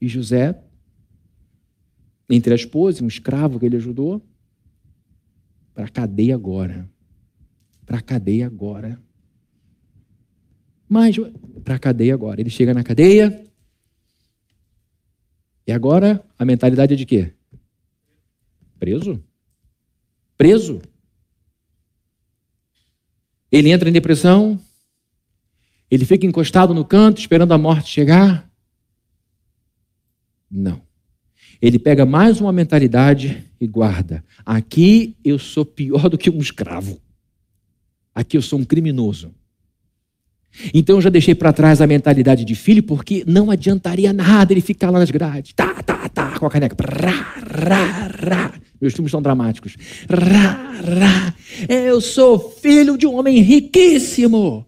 [SPEAKER 1] E José entre a esposa, um escravo que ele ajudou, para a cadeia agora. Para a cadeia agora. Mas, para a cadeia agora. Ele chega na cadeia. E agora a mentalidade é de quê? Preso. Preso. Ele entra em depressão. Ele fica encostado no canto, esperando a morte chegar. Não. Ele pega mais uma mentalidade e guarda. Aqui eu sou pior do que um escravo. Aqui eu sou um criminoso. Então eu já deixei para trás a mentalidade de filho, porque não adiantaria nada ele ficar lá nas grades. Tá, tá, tá, com a caneca. Rá, rá, rá. Meus filmes são dramáticos. Rá, rá. Eu sou filho de um homem riquíssimo.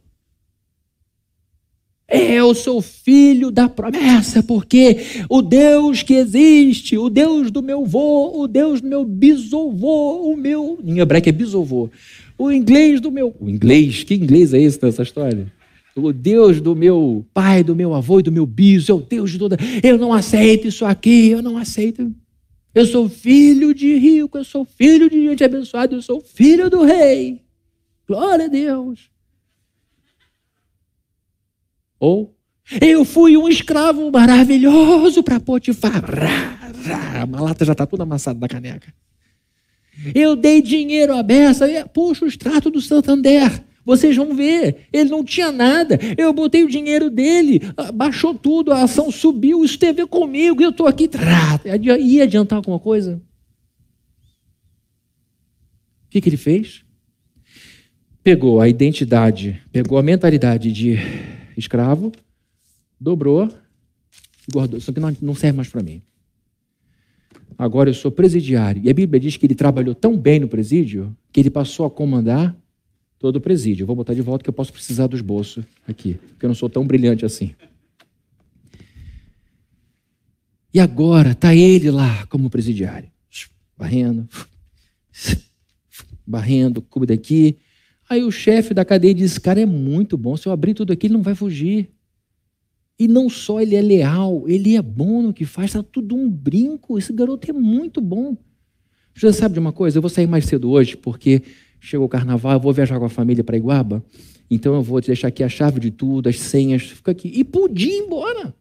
[SPEAKER 1] Eu sou filho da promessa, porque o Deus que existe, o Deus do meu vô, o Deus do meu bisavô, o meu. Em hebraico é bisavô. O inglês do meu. O inglês? Que inglês é esse nessa história? O Deus do meu pai, do meu avô e do meu biso, é o Deus de toda. Eu não aceito isso aqui, eu não aceito. Eu sou filho de rico, eu sou filho de gente abençoada, eu sou filho do rei. Glória a Deus. Ou eu fui um escravo maravilhoso para Potifar. A malata já está toda amassada da caneca. Eu dei dinheiro à beça. Puxa o extrato do Santander. Vocês vão ver, ele não tinha nada. Eu botei o dinheiro dele, ah, baixou tudo, a ação subiu, isso teve comigo, eu estou aqui. Ia adiantar alguma coisa? O que, que ele fez? Pegou a identidade, pegou a mentalidade de escravo, dobrou guardou. Isso aqui não, não serve mais para mim. Agora eu sou presidiário. E a Bíblia diz que ele trabalhou tão bem no presídio que ele passou a comandar todo o presídio. Eu vou botar de volta que eu posso precisar do esboço aqui, porque eu não sou tão brilhante assim. E agora está ele lá como presidiário, barrendo, barrendo, cubo daqui, Aí o chefe da cadeia disse: cara é muito bom, se eu abrir tudo aqui, ele não vai fugir. E não só ele é leal, ele é bom no que faz, está tudo um brinco. Esse garoto é muito bom. Você sabe de uma coisa? Eu vou sair mais cedo hoje, porque chegou o carnaval, eu vou viajar com a família para Iguaba. Então eu vou te deixar aqui a chave de tudo, as senhas, fica aqui. E podia ir embora.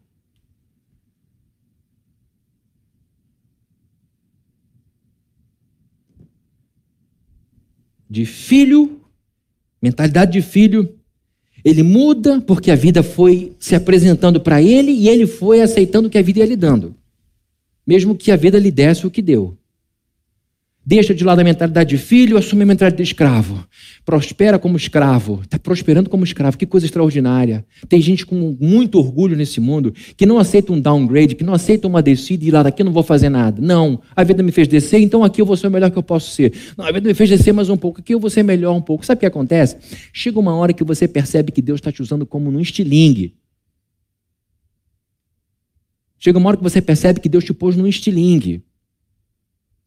[SPEAKER 1] De filho Mentalidade de filho. Ele muda porque a vida foi se apresentando para ele e ele foi aceitando o que a vida ia lhe dando. Mesmo que a vida lhe desse o que deu. Deixa de lado a mentalidade de filho, assume a mentalidade de escravo. Prospera como escravo. Está prosperando como escravo. Que coisa extraordinária. Tem gente com muito orgulho nesse mundo que não aceita um downgrade, que não aceita uma descida e lá daqui não vou fazer nada. Não. A vida me fez descer, então aqui eu vou ser o melhor que eu posso ser. Não, a vida me fez descer mais um pouco, aqui eu vou ser melhor um pouco. Sabe o que acontece? Chega uma hora que você percebe que Deus está te usando como num estilingue. Chega uma hora que você percebe que Deus te pôs num estilingue.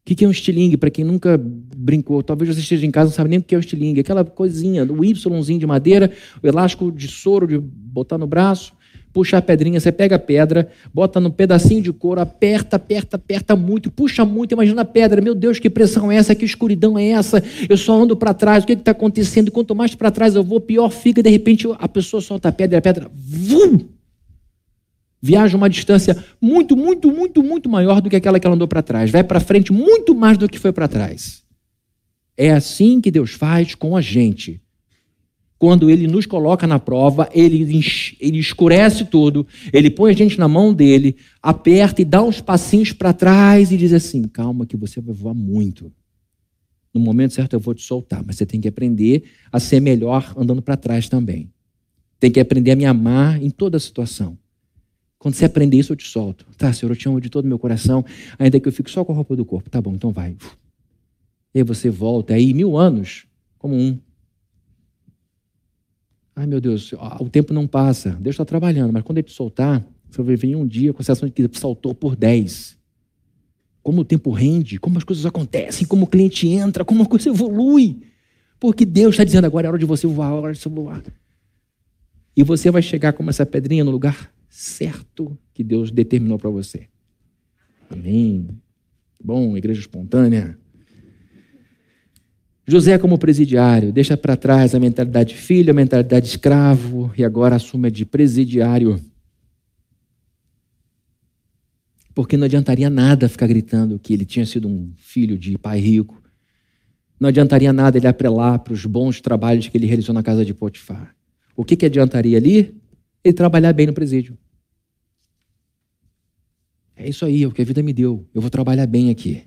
[SPEAKER 1] O que é um estilingue? Para quem nunca brincou, talvez você esteja em casa e não sabe nem o que é um estilingue. Aquela coisinha, o Yzinho de madeira, o elástico de soro de botar no braço, puxar a pedrinha, você pega a pedra, bota num pedacinho de couro, aperta, aperta, aperta muito, puxa muito, imagina a pedra, meu Deus, que pressão é essa, que escuridão é essa, eu só ando para trás, o que está acontecendo? Quanto mais para trás eu vou, pior fica, de repente a pessoa solta a pedra e a pedra, vum, viaja uma distância muito, muito, muito, muito maior do que aquela que ela andou para trás, vai para frente muito mais do que foi para trás. É assim que Deus faz com a gente quando ele nos coloca na prova, ele, ele escurece tudo, ele põe a gente na mão dele, aperta e dá uns passinhos para trás e diz assim: calma, que você vai voar muito. No momento certo eu vou te soltar, mas você tem que aprender a ser melhor andando para trás também. Tem que aprender a me amar em toda situação. Quando você aprender isso, eu te solto. Tá, Senhor, eu te amo de todo o meu coração, ainda que eu fique só com a roupa do corpo. Tá bom, então vai. E aí você volta aí mil anos como um. Ai, meu Deus, o tempo não passa. Deus está trabalhando, mas quando ele te soltar, você vai vir um dia com a sensação de que saltou por 10. Como o tempo rende, como as coisas acontecem, como o cliente entra, como a coisa evolui. Porque Deus está dizendo agora é hora de você voar, é hora de você voar. E você vai chegar como essa pedrinha no lugar certo que Deus determinou para você. Amém. Bom, igreja espontânea. José, como presidiário, deixa para trás a mentalidade de filho, a mentalidade de escravo e agora assume a de presidiário. Porque não adiantaria nada ficar gritando que ele tinha sido um filho de pai rico. Não adiantaria nada ele apelar para os bons trabalhos que ele realizou na casa de Potifar. O que, que adiantaria ali? Ele trabalhar bem no presídio. É isso aí, é o que a vida me deu. Eu vou trabalhar bem aqui.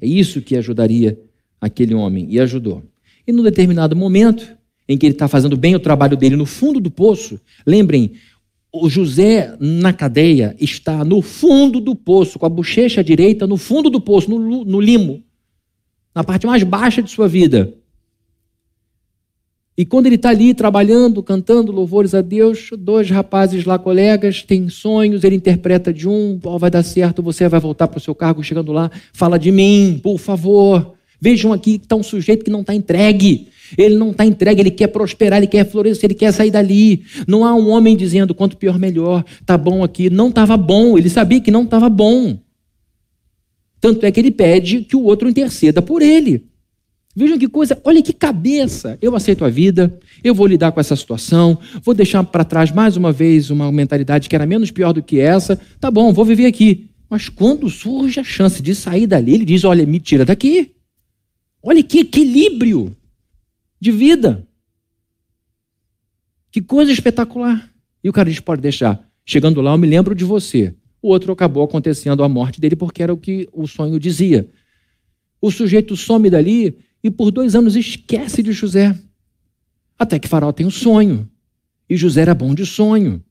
[SPEAKER 1] É isso que ajudaria aquele homem e ajudou. E num determinado momento, em que ele está fazendo bem o trabalho dele no fundo do poço, lembrem, o José na cadeia está no fundo do poço, com a bochecha direita no fundo do poço, no, no limo, na parte mais baixa de sua vida. E quando ele está ali trabalhando, cantando louvores a Deus, dois rapazes lá, colegas, têm sonhos, ele interpreta de um, oh, vai dar certo, você vai voltar para o seu cargo, chegando lá, fala de mim, por favor. Vejam aqui que está um sujeito que não está entregue. Ele não está entregue, ele quer prosperar, ele quer florescer, ele quer sair dali. Não há um homem dizendo quanto pior, melhor. Tá bom aqui. Não estava bom. Ele sabia que não estava bom. Tanto é que ele pede que o outro interceda por ele. Vejam que coisa, olha que cabeça. Eu aceito a vida, eu vou lidar com essa situação, vou deixar para trás mais uma vez uma mentalidade que era menos pior do que essa. Tá bom, vou viver aqui. Mas quando surge a chance de sair dali, ele diz: Olha, me tira daqui. Olha que equilíbrio de vida. Que coisa espetacular. E o cara diz: pode deixar. Chegando lá, eu me lembro de você. O outro acabou acontecendo a morte dele porque era o que o sonho dizia. O sujeito some dali e por dois anos esquece de José. Até que Faraó tem um sonho. E José era bom de sonho.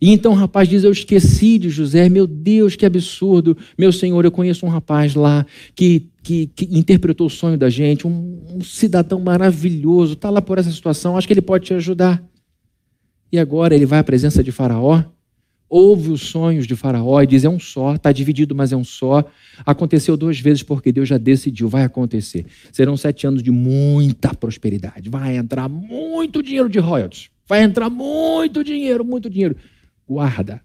[SPEAKER 1] E então o rapaz diz: Eu esqueci de José, meu Deus, que absurdo. Meu senhor, eu conheço um rapaz lá que, que, que interpretou o sonho da gente, um, um cidadão maravilhoso, está lá por essa situação, acho que ele pode te ajudar. E agora ele vai à presença de Faraó, ouve os sonhos de Faraó e diz: É um só, está dividido, mas é um só. Aconteceu duas vezes porque Deus já decidiu, vai acontecer. Serão sete anos de muita prosperidade, vai entrar muito dinheiro de royalties, vai entrar muito dinheiro, muito dinheiro. Guarda.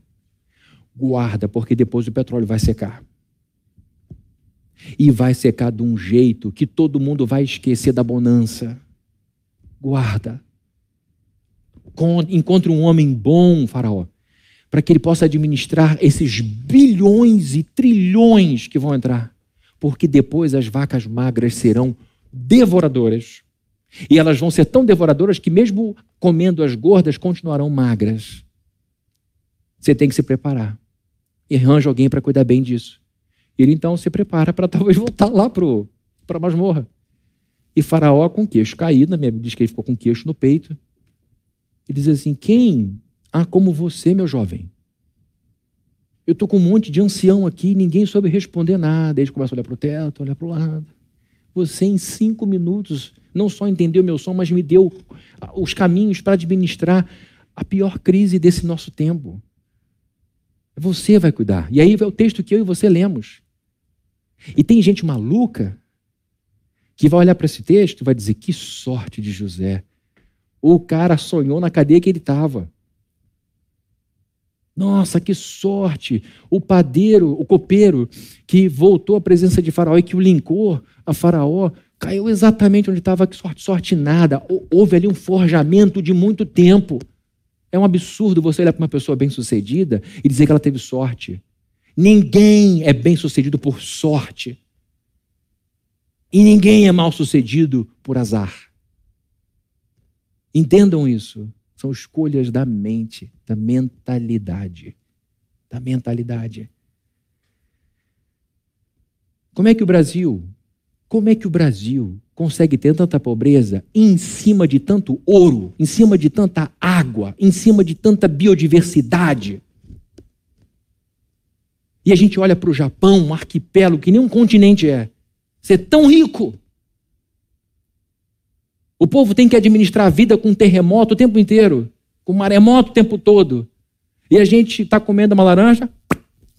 [SPEAKER 1] Guarda, porque depois o petróleo vai secar. E vai secar de um jeito que todo mundo vai esquecer da bonança. Guarda. Encontre um homem bom, Faraó, para que ele possa administrar esses bilhões e trilhões que vão entrar. Porque depois as vacas magras serão devoradoras. E elas vão ser tão devoradoras que, mesmo comendo as gordas, continuarão magras. Você tem que se preparar. E arranja alguém para cuidar bem disso. Ele então se prepara para talvez voltar lá para a masmorra. E Faraó, com queixo caído, minha diz que ele ficou com queixo no peito, e diz assim: Quem ah, como você, meu jovem? Eu estou com um monte de ancião aqui, ninguém soube responder nada. Ele começa a olhar para o teto, olhar para o lado. Você, em cinco minutos, não só entendeu meu som, mas me deu os caminhos para administrar a pior crise desse nosso tempo. Você vai cuidar. E aí é o texto que eu e você lemos. E tem gente maluca que vai olhar para esse texto e vai dizer: que sorte de José. O cara sonhou na cadeia que ele estava. Nossa, que sorte! O padeiro, o copeiro, que voltou à presença de Faraó e que o linkou a Faraó, caiu exatamente onde estava. Que sorte, sorte nada. Houve ali um forjamento de muito tempo. É um absurdo você olhar para uma pessoa bem-sucedida e dizer que ela teve sorte. Ninguém é bem-sucedido por sorte. E ninguém é mal-sucedido por azar. Entendam isso. São escolhas da mente, da mentalidade. Da mentalidade. Como é que o Brasil, como é que o Brasil consegue ter tanta pobreza em cima de tanto ouro, em cima de tanta água, em cima de tanta biodiversidade? E a gente olha para o Japão, um arquipélago que nem um continente é, ser tão rico. O povo tem que administrar a vida com terremoto o tempo inteiro, com maremoto o tempo todo. E a gente está comendo uma laranja,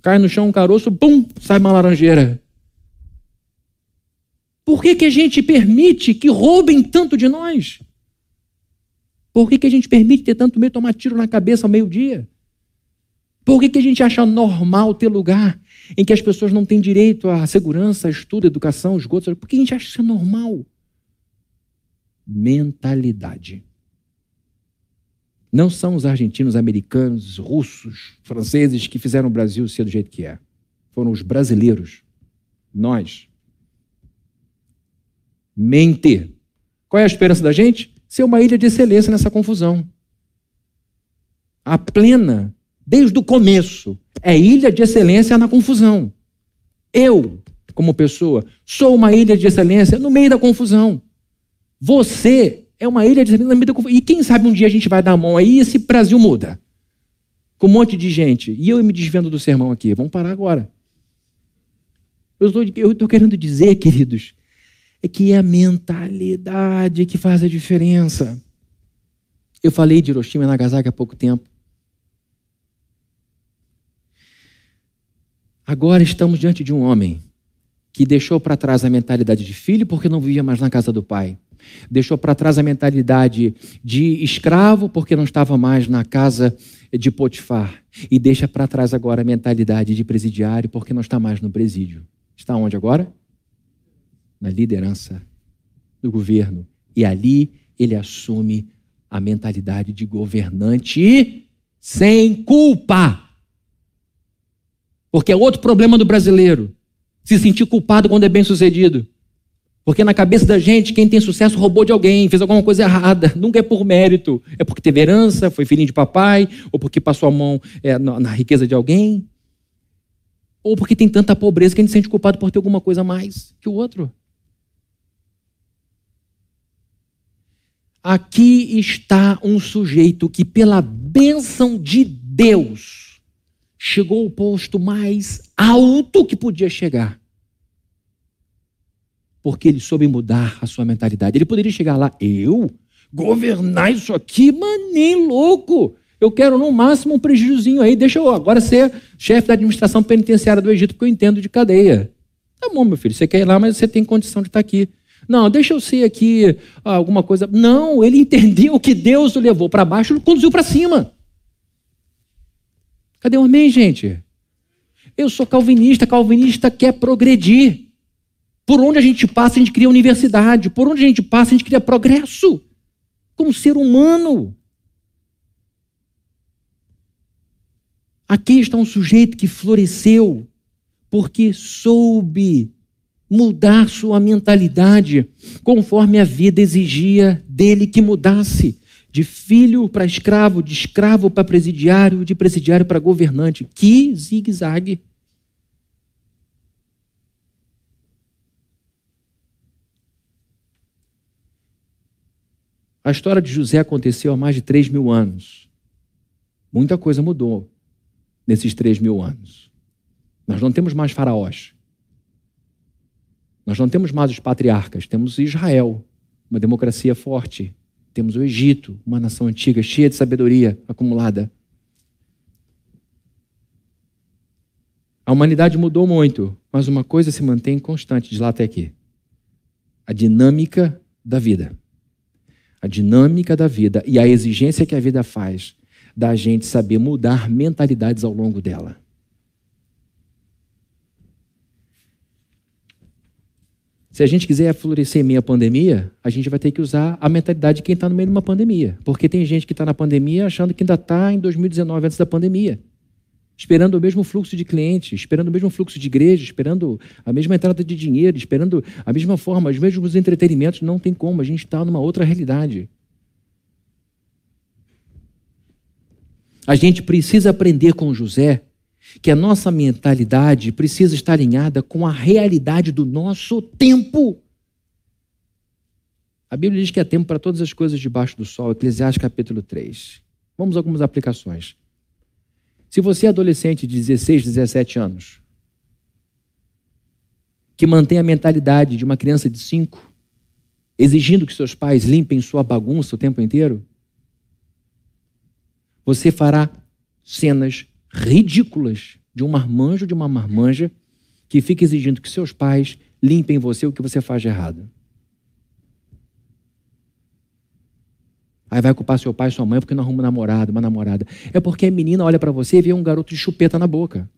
[SPEAKER 1] cai no chão um caroço, pum, sai uma laranjeira. Por que, que a gente permite que roubem tanto de nós? Por que, que a gente permite ter tanto medo de tomar tiro na cabeça ao meio-dia? Por que, que a gente acha normal ter lugar em que as pessoas não têm direito à segurança, estudo, educação, esgoto? Por que a gente acha normal? Mentalidade. Não são os argentinos, americanos, russos, franceses que fizeram o Brasil ser do jeito que é. Foram os brasileiros. Nós. Mente. Qual é a esperança da gente? Ser uma ilha de excelência nessa confusão. A plena, desde o começo, é ilha de excelência na confusão. Eu, como pessoa, sou uma ilha de excelência no meio da confusão. Você é uma ilha de E quem sabe um dia a gente vai dar a mão aí e esse Brasil muda. Com um monte de gente. E eu me desvendo do sermão aqui. Vamos parar agora. Eu estou querendo dizer, queridos, é que é a mentalidade que faz a diferença. Eu falei de Hiroshima e Nagasaki há pouco tempo. Agora estamos diante de um homem que deixou para trás a mentalidade de filho porque não vivia mais na casa do pai. Deixou para trás a mentalidade de escravo, porque não estava mais na casa de Potifar. E deixa para trás agora a mentalidade de presidiário, porque não está mais no presídio. Está onde agora? Na liderança do governo. E ali ele assume a mentalidade de governante sem culpa. Porque é outro problema do brasileiro. Se sentir culpado quando é bem sucedido. Porque na cabeça da gente, quem tem sucesso roubou de alguém, fez alguma coisa errada. Nunca é por mérito. É porque teve herança, foi filhinho de papai, ou porque passou a mão é, na, na, riqueza de alguém. Ou porque tem tanta pobreza que a gente se sente culpado por ter alguma coisa a mais que o outro. Aqui está um sujeito que, pela bênção de Deus, chegou ao posto mais alto que podia chegar porque ele soube mudar a sua mentalidade. Ele poderia chegar lá, eu? Governar isso aqui? Mas nem louco! Eu quero no máximo um prejuízozinho aí, deixa eu agora ser chefe da administração penitenciária do Egito, porque eu entendo de cadeia. Tá bom, meu filho, você quer ir lá, mas você tem condição de estar aqui. Não, deixa eu ser aqui ah, alguma coisa. Não, ele entendeu que Deus o levou para baixo e conduziu para cima. Cadê o amém, gente? Eu sou calvinista, calvinista quer progredir. Por onde a gente passa, a gente cria universidade. Por onde a gente passa, a gente cria progresso. Como ser humano. Aqui está um sujeito que floresceu porque soube mudar sua mentalidade conforme a vida exigia dele que mudasse. De filho para escravo, de escravo para presidiário, de presidiário para governante. Que zigue-zague. A história de José aconteceu há mais de 3 mil anos. Muita coisa mudou nesses 3 mil anos. Nós não temos mais faraós. Nós não temos mais os patriarcas. Temos Israel, uma democracia forte. Temos o Egito, uma nação antiga, cheia de sabedoria acumulada. A humanidade mudou muito, mas uma coisa se mantém constante de lá até aqui: a dinâmica da vida a dinâmica da vida e a exigência que a vida faz da gente saber mudar mentalidades ao longo dela. Se a gente quiser florescer em meio à pandemia, a gente vai ter que usar a mentalidade de quem está no meio de uma pandemia. Porque tem gente que está na pandemia achando que ainda está em 2019, antes da pandemia. Esperando o mesmo fluxo de clientes, esperando o mesmo fluxo de igreja, esperando a mesma entrada de dinheiro, esperando a mesma forma, os mesmos entretenimentos. Não tem como, a gente está numa outra realidade. A gente precisa aprender com José que a nossa mentalidade precisa estar alinhada com a realidade do nosso tempo. A Bíblia diz que há tempo para todas as coisas debaixo do sol, Eclesiastes capítulo 3. Vamos a algumas aplicações. Se você é adolescente de 16, 17 anos, que mantém a mentalidade de uma criança de 5, exigindo que seus pais limpem sua bagunça o tempo inteiro, você fará cenas ridículas de um marmanjo, de uma marmanja, que fica exigindo que seus pais limpem você o que você faz de errado. Aí vai culpar seu pai e sua mãe porque não arruma um namorado, uma namorada. É porque a menina olha para você e vê um garoto de chupeta na boca.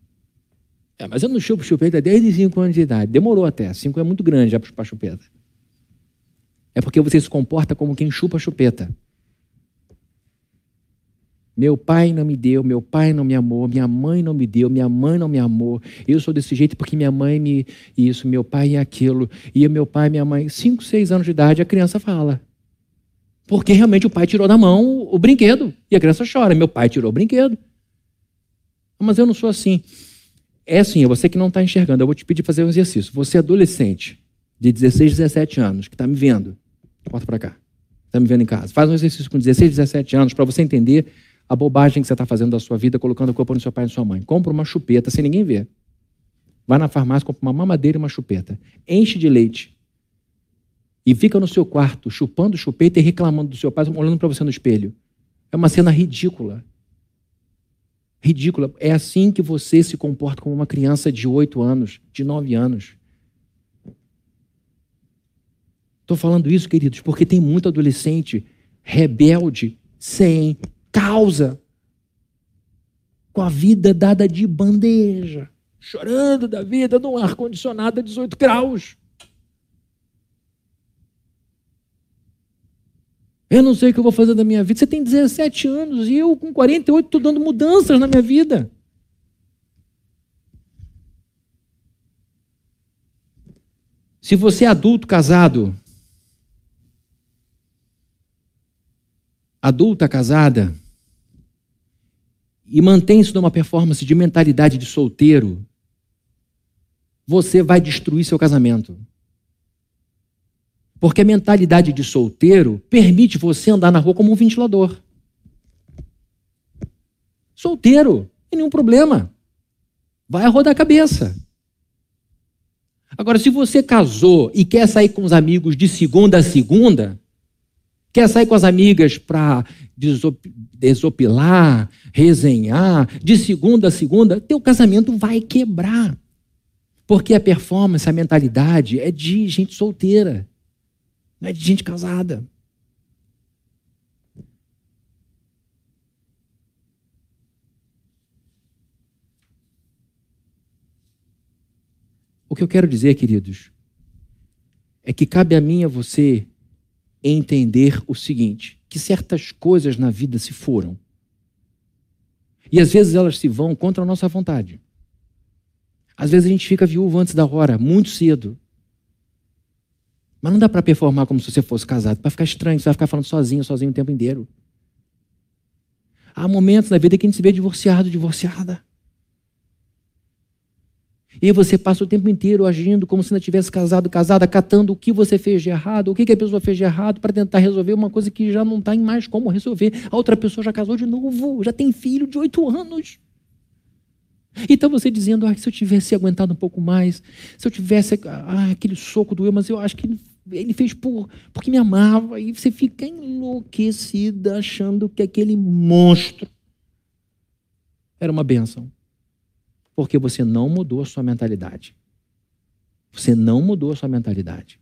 [SPEAKER 1] É, mas eu não chupo chupeta desde 5 anos de idade. Demorou até. 5 é muito grande já para chupar chupeta. É porque você se comporta como quem chupa chupeta. Meu pai não me deu, meu pai não me amou, minha mãe não me deu, minha mãe não me amou. Eu sou desse jeito porque minha mãe me. Isso, meu pai é aquilo. E meu pai e minha mãe, 5, 6 anos de idade, a criança fala. Porque realmente o pai tirou da mão o brinquedo. E a criança chora. Meu pai tirou o brinquedo. Mas eu não sou assim. É assim, é você que não está enxergando. Eu vou te pedir fazer um exercício. Você é adolescente, de 16, 17 anos, que está me vendo. Volta para cá. Está me vendo em casa. Faz um exercício com 16, 17 anos para você entender a bobagem que você está fazendo da sua vida colocando a culpa no seu pai e na sua mãe. Compra uma chupeta sem ninguém ver. Vai na farmácia, compra uma mamadeira e uma chupeta. Enche de leite. E fica no seu quarto chupando chupeta e reclamando do seu pai, olhando para você no espelho. É uma cena ridícula. Ridícula. É assim que você se comporta como uma criança de 8 anos, de 9 anos. Estou falando isso, queridos, porque tem muito adolescente rebelde, sem causa, com a vida dada de bandeja, chorando da vida num ar-condicionado a 18 graus. Eu não sei o que eu vou fazer da minha vida. Você tem 17 anos e eu, com 48, estou dando mudanças na minha vida. Se você é adulto casado, adulta casada, e mantém isso numa performance de mentalidade de solteiro, você vai destruir seu casamento. Porque a mentalidade de solteiro permite você andar na rua como um ventilador. Solteiro, sem nenhum problema. Vai rodar a cabeça. Agora, se você casou e quer sair com os amigos de segunda a segunda, quer sair com as amigas para desopilar, resenhar, de segunda a segunda, teu casamento vai quebrar. Porque a performance, a mentalidade é de gente solteira, não é de gente casada. O que eu quero dizer, queridos, é que cabe a mim e a você entender o seguinte: que certas coisas na vida se foram. E às vezes elas se vão contra a nossa vontade. Às vezes a gente fica viúvo antes da hora, muito cedo. Mas não dá para performar como se você fosse casado. Para ficar estranho, você vai ficar falando sozinho, sozinho o tempo inteiro. Há momentos na vida que a gente se vê divorciado, divorciada. E você passa o tempo inteiro agindo como se não tivesse casado, casada, catando o que você fez de errado, o que a pessoa fez de errado, para tentar resolver uma coisa que já não tem mais como resolver. A outra pessoa já casou de novo, já tem filho de oito anos. Então você dizendo, ah, se eu tivesse aguentado um pouco mais, se eu tivesse, ah, aquele soco doeu, mas eu acho que ele, fez por, porque me amava, e você fica enlouquecida achando que aquele monstro era uma benção. Porque você não mudou a sua mentalidade. Você não mudou a sua mentalidade.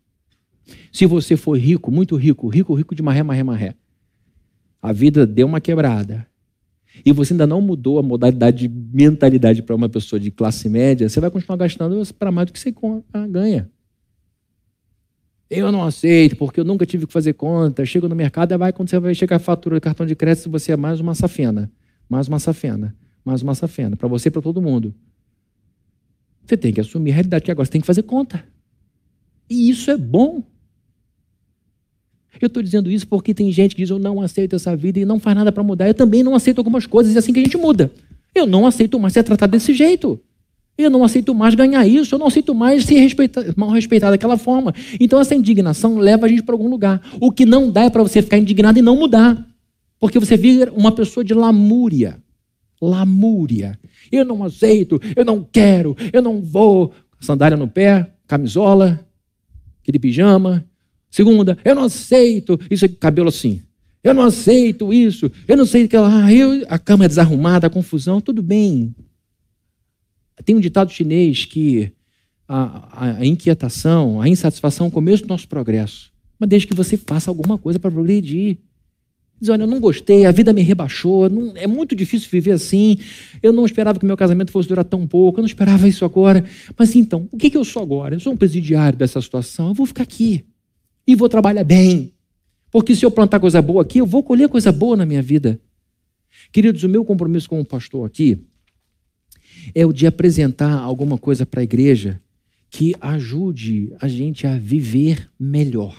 [SPEAKER 1] Se você for rico, muito rico, rico, rico de maré, maré, maré, a vida deu uma quebrada. E você ainda não mudou a modalidade de mentalidade para uma pessoa de classe média, você vai continuar gastando para mais do que você ah, ganha. Eu não aceito, porque eu nunca tive que fazer conta. Chego no mercado, e vai quando você vai chegar a fatura de cartão de crédito, você é mais uma safena, mais uma safena, mais uma safena, para você e para todo mundo. Você tem que assumir a realidade que agora você tem que fazer conta. E isso é bom. Eu estou dizendo isso porque tem gente que diz: eu não aceito essa vida e não faz nada para mudar. Eu também não aceito algumas coisas e é assim que a gente muda. Eu não aceito mais ser tratado desse jeito. Eu não aceito mais ganhar isso, eu não aceito mais ser respeitado, mal respeitado daquela forma. Então essa indignação leva a gente para algum lugar. O que não dá é para você ficar indignado e não mudar. Porque você vira uma pessoa de lamúria. Lamúria. Eu não aceito, eu não quero, eu não vou. Sandália no pé, camisola, aquele pijama. Segunda, eu não aceito. Isso é cabelo assim. Eu não aceito isso. Eu não sei que ah, eu, a cama é desarrumada, a confusão. Tudo bem. Tem um ditado chinês que a, a inquietação, a insatisfação é o começo do nosso progresso. Mas desde que você faça alguma coisa para progredir. Diz, olha, eu não gostei, a vida me rebaixou, não, é muito difícil viver assim. Eu não esperava que meu casamento fosse durar tão pouco, eu não esperava isso agora. Mas então, o que, que eu sou agora? Eu sou um presidiário dessa situação, eu vou ficar aqui e vou trabalhar bem. Porque se eu plantar coisa boa aqui, eu vou colher coisa boa na minha vida. Queridos, o meu compromisso como pastor aqui é o de apresentar alguma coisa para a igreja que ajude a gente a viver melhor.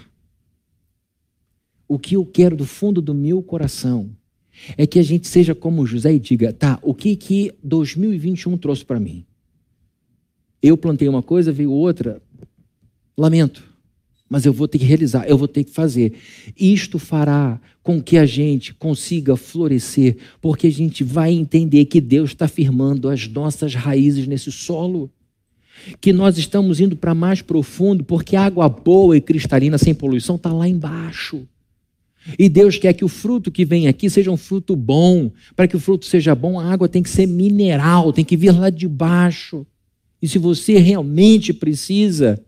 [SPEAKER 1] O que eu quero do fundo do meu coração é que a gente seja como José e diga, tá, o que que 2021 trouxe para mim? Eu plantei uma coisa, veio outra. Lamento, mas eu vou ter que realizar, eu vou ter que fazer. Isto fará com que a gente consiga florescer, porque a gente vai entender que Deus está firmando as nossas raízes nesse solo. Que nós estamos indo para mais profundo, porque água boa e cristalina sem poluição está lá embaixo. E Deus quer que o fruto que vem aqui seja um fruto bom. Para que o fruto seja bom, a água tem que ser mineral, tem que vir lá de baixo. E se você realmente precisa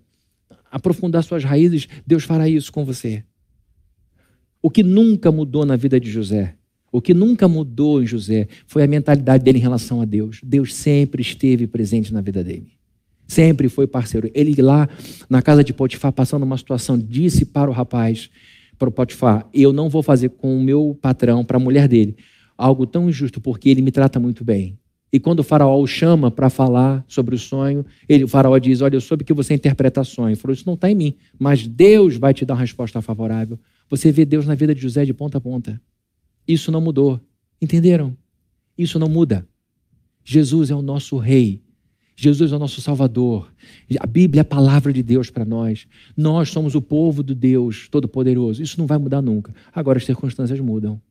[SPEAKER 1] aprofundar suas raízes, Deus fará isso com você. O que nunca mudou na vida de José, o que nunca mudou em José, foi a mentalidade dele em relação a Deus. Deus sempre esteve presente na vida dele. Sempre foi parceiro. Ele lá na casa de Potifar, passando uma situação, disse para o rapaz, para o Potifar: Eu não vou fazer com o meu patrão, para a mulher dele, algo tão injusto, porque ele me trata muito bem. E quando o faraó o chama para falar sobre o sonho, ele, o faraó diz: Olha, eu soube que você interpreta sonho. Ele falou: Isso não está em mim, mas Deus vai te dar uma resposta favorável. Você vê Deus na vida de José de ponta a ponta. Isso não mudou. Entenderam? Isso não muda. Jesus é o nosso rei. Jesus é o nosso Salvador. A Bíblia é a palavra de Deus para nós. Nós somos o povo do Deus Todo-Poderoso. Isso não vai mudar nunca. Agora as circunstâncias mudam.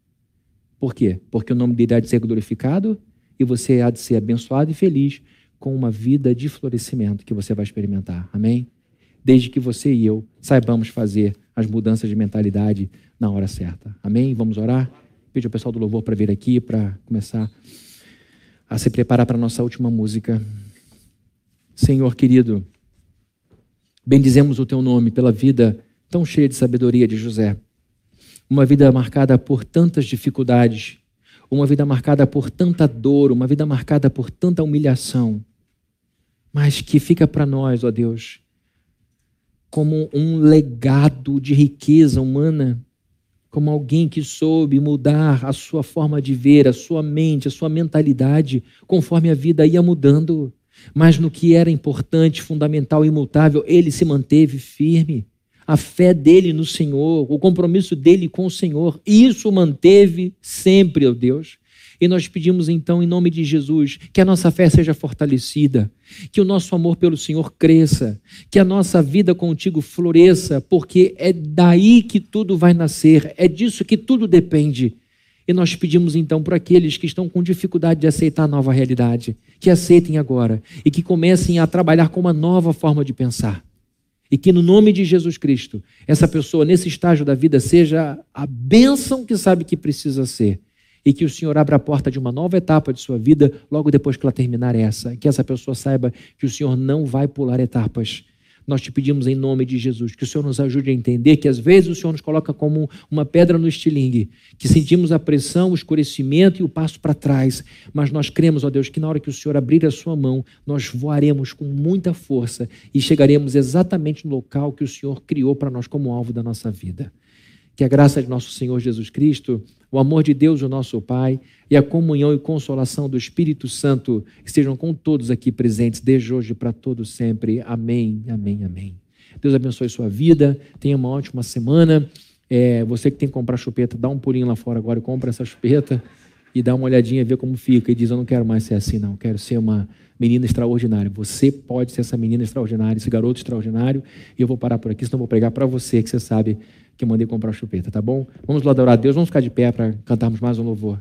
[SPEAKER 1] Por quê? Porque o nome dele há de ser glorificado e você há de ser abençoado e feliz com uma vida de florescimento que você vai experimentar. Amém? Desde que você e eu saibamos fazer as mudanças de mentalidade na hora certa. Amém? Vamos orar? Pedir ao pessoal do louvor para vir aqui para começar a se preparar para a nossa última música. Senhor querido, bendizemos o teu nome pela vida tão cheia de sabedoria de José. Uma vida marcada por tantas dificuldades, uma vida marcada por tanta dor, uma vida marcada por tanta humilhação, mas que fica para nós, ó Deus, como um legado de riqueza humana, como alguém que soube mudar a sua forma de ver, a sua mente, a sua mentalidade, conforme a vida ia mudando. Mas no que era importante, fundamental, imutável, ele se manteve firme a fé dele no Senhor, o compromisso dele com o Senhor. Isso manteve sempre, ó Deus. E nós pedimos então, em nome de Jesus, que a nossa fé seja fortalecida, que o nosso amor pelo Senhor cresça, que a nossa vida contigo floresça, porque é daí que tudo vai nascer, é disso que tudo depende. E nós pedimos então para aqueles que estão com dificuldade de aceitar a nova realidade, que aceitem agora e que comecem a trabalhar com uma nova forma de pensar. E que no nome de Jesus Cristo, essa pessoa nesse estágio da vida seja a bênção que sabe que precisa ser. E que o Senhor abra a porta de uma nova etapa de sua vida logo depois que ela terminar essa. Que essa pessoa saiba que o Senhor não vai pular etapas. Nós te pedimos em nome de Jesus que o Senhor nos ajude a entender que às vezes o Senhor nos coloca como uma pedra no estilingue, que sentimos a pressão, o escurecimento e o passo para trás, mas nós cremos, ó Deus, que na hora que o Senhor abrir a sua mão, nós voaremos com muita força e chegaremos exatamente no local que o Senhor criou para nós como alvo da nossa vida. Que a graça de nosso Senhor Jesus Cristo, o amor de Deus, o nosso Pai, e a comunhão e consolação do Espírito Santo estejam com todos aqui presentes, desde hoje para todos sempre. Amém, amém, amém. Deus abençoe sua vida, tenha uma ótima semana. É, você que tem que comprar chupeta, dá um pulinho lá fora agora e compra essa chupeta e dá uma olhadinha, vê como fica e diz: Eu não quero mais ser assim, não. Quero ser uma menina extraordinária. Você pode ser essa menina extraordinária, esse garoto extraordinário. E eu vou parar por aqui, senão vou pregar para você, que você sabe que eu mandei comprar chupeta, tá bom? Vamos lá adorar a Deus, vamos ficar de pé para cantarmos mais um louvor.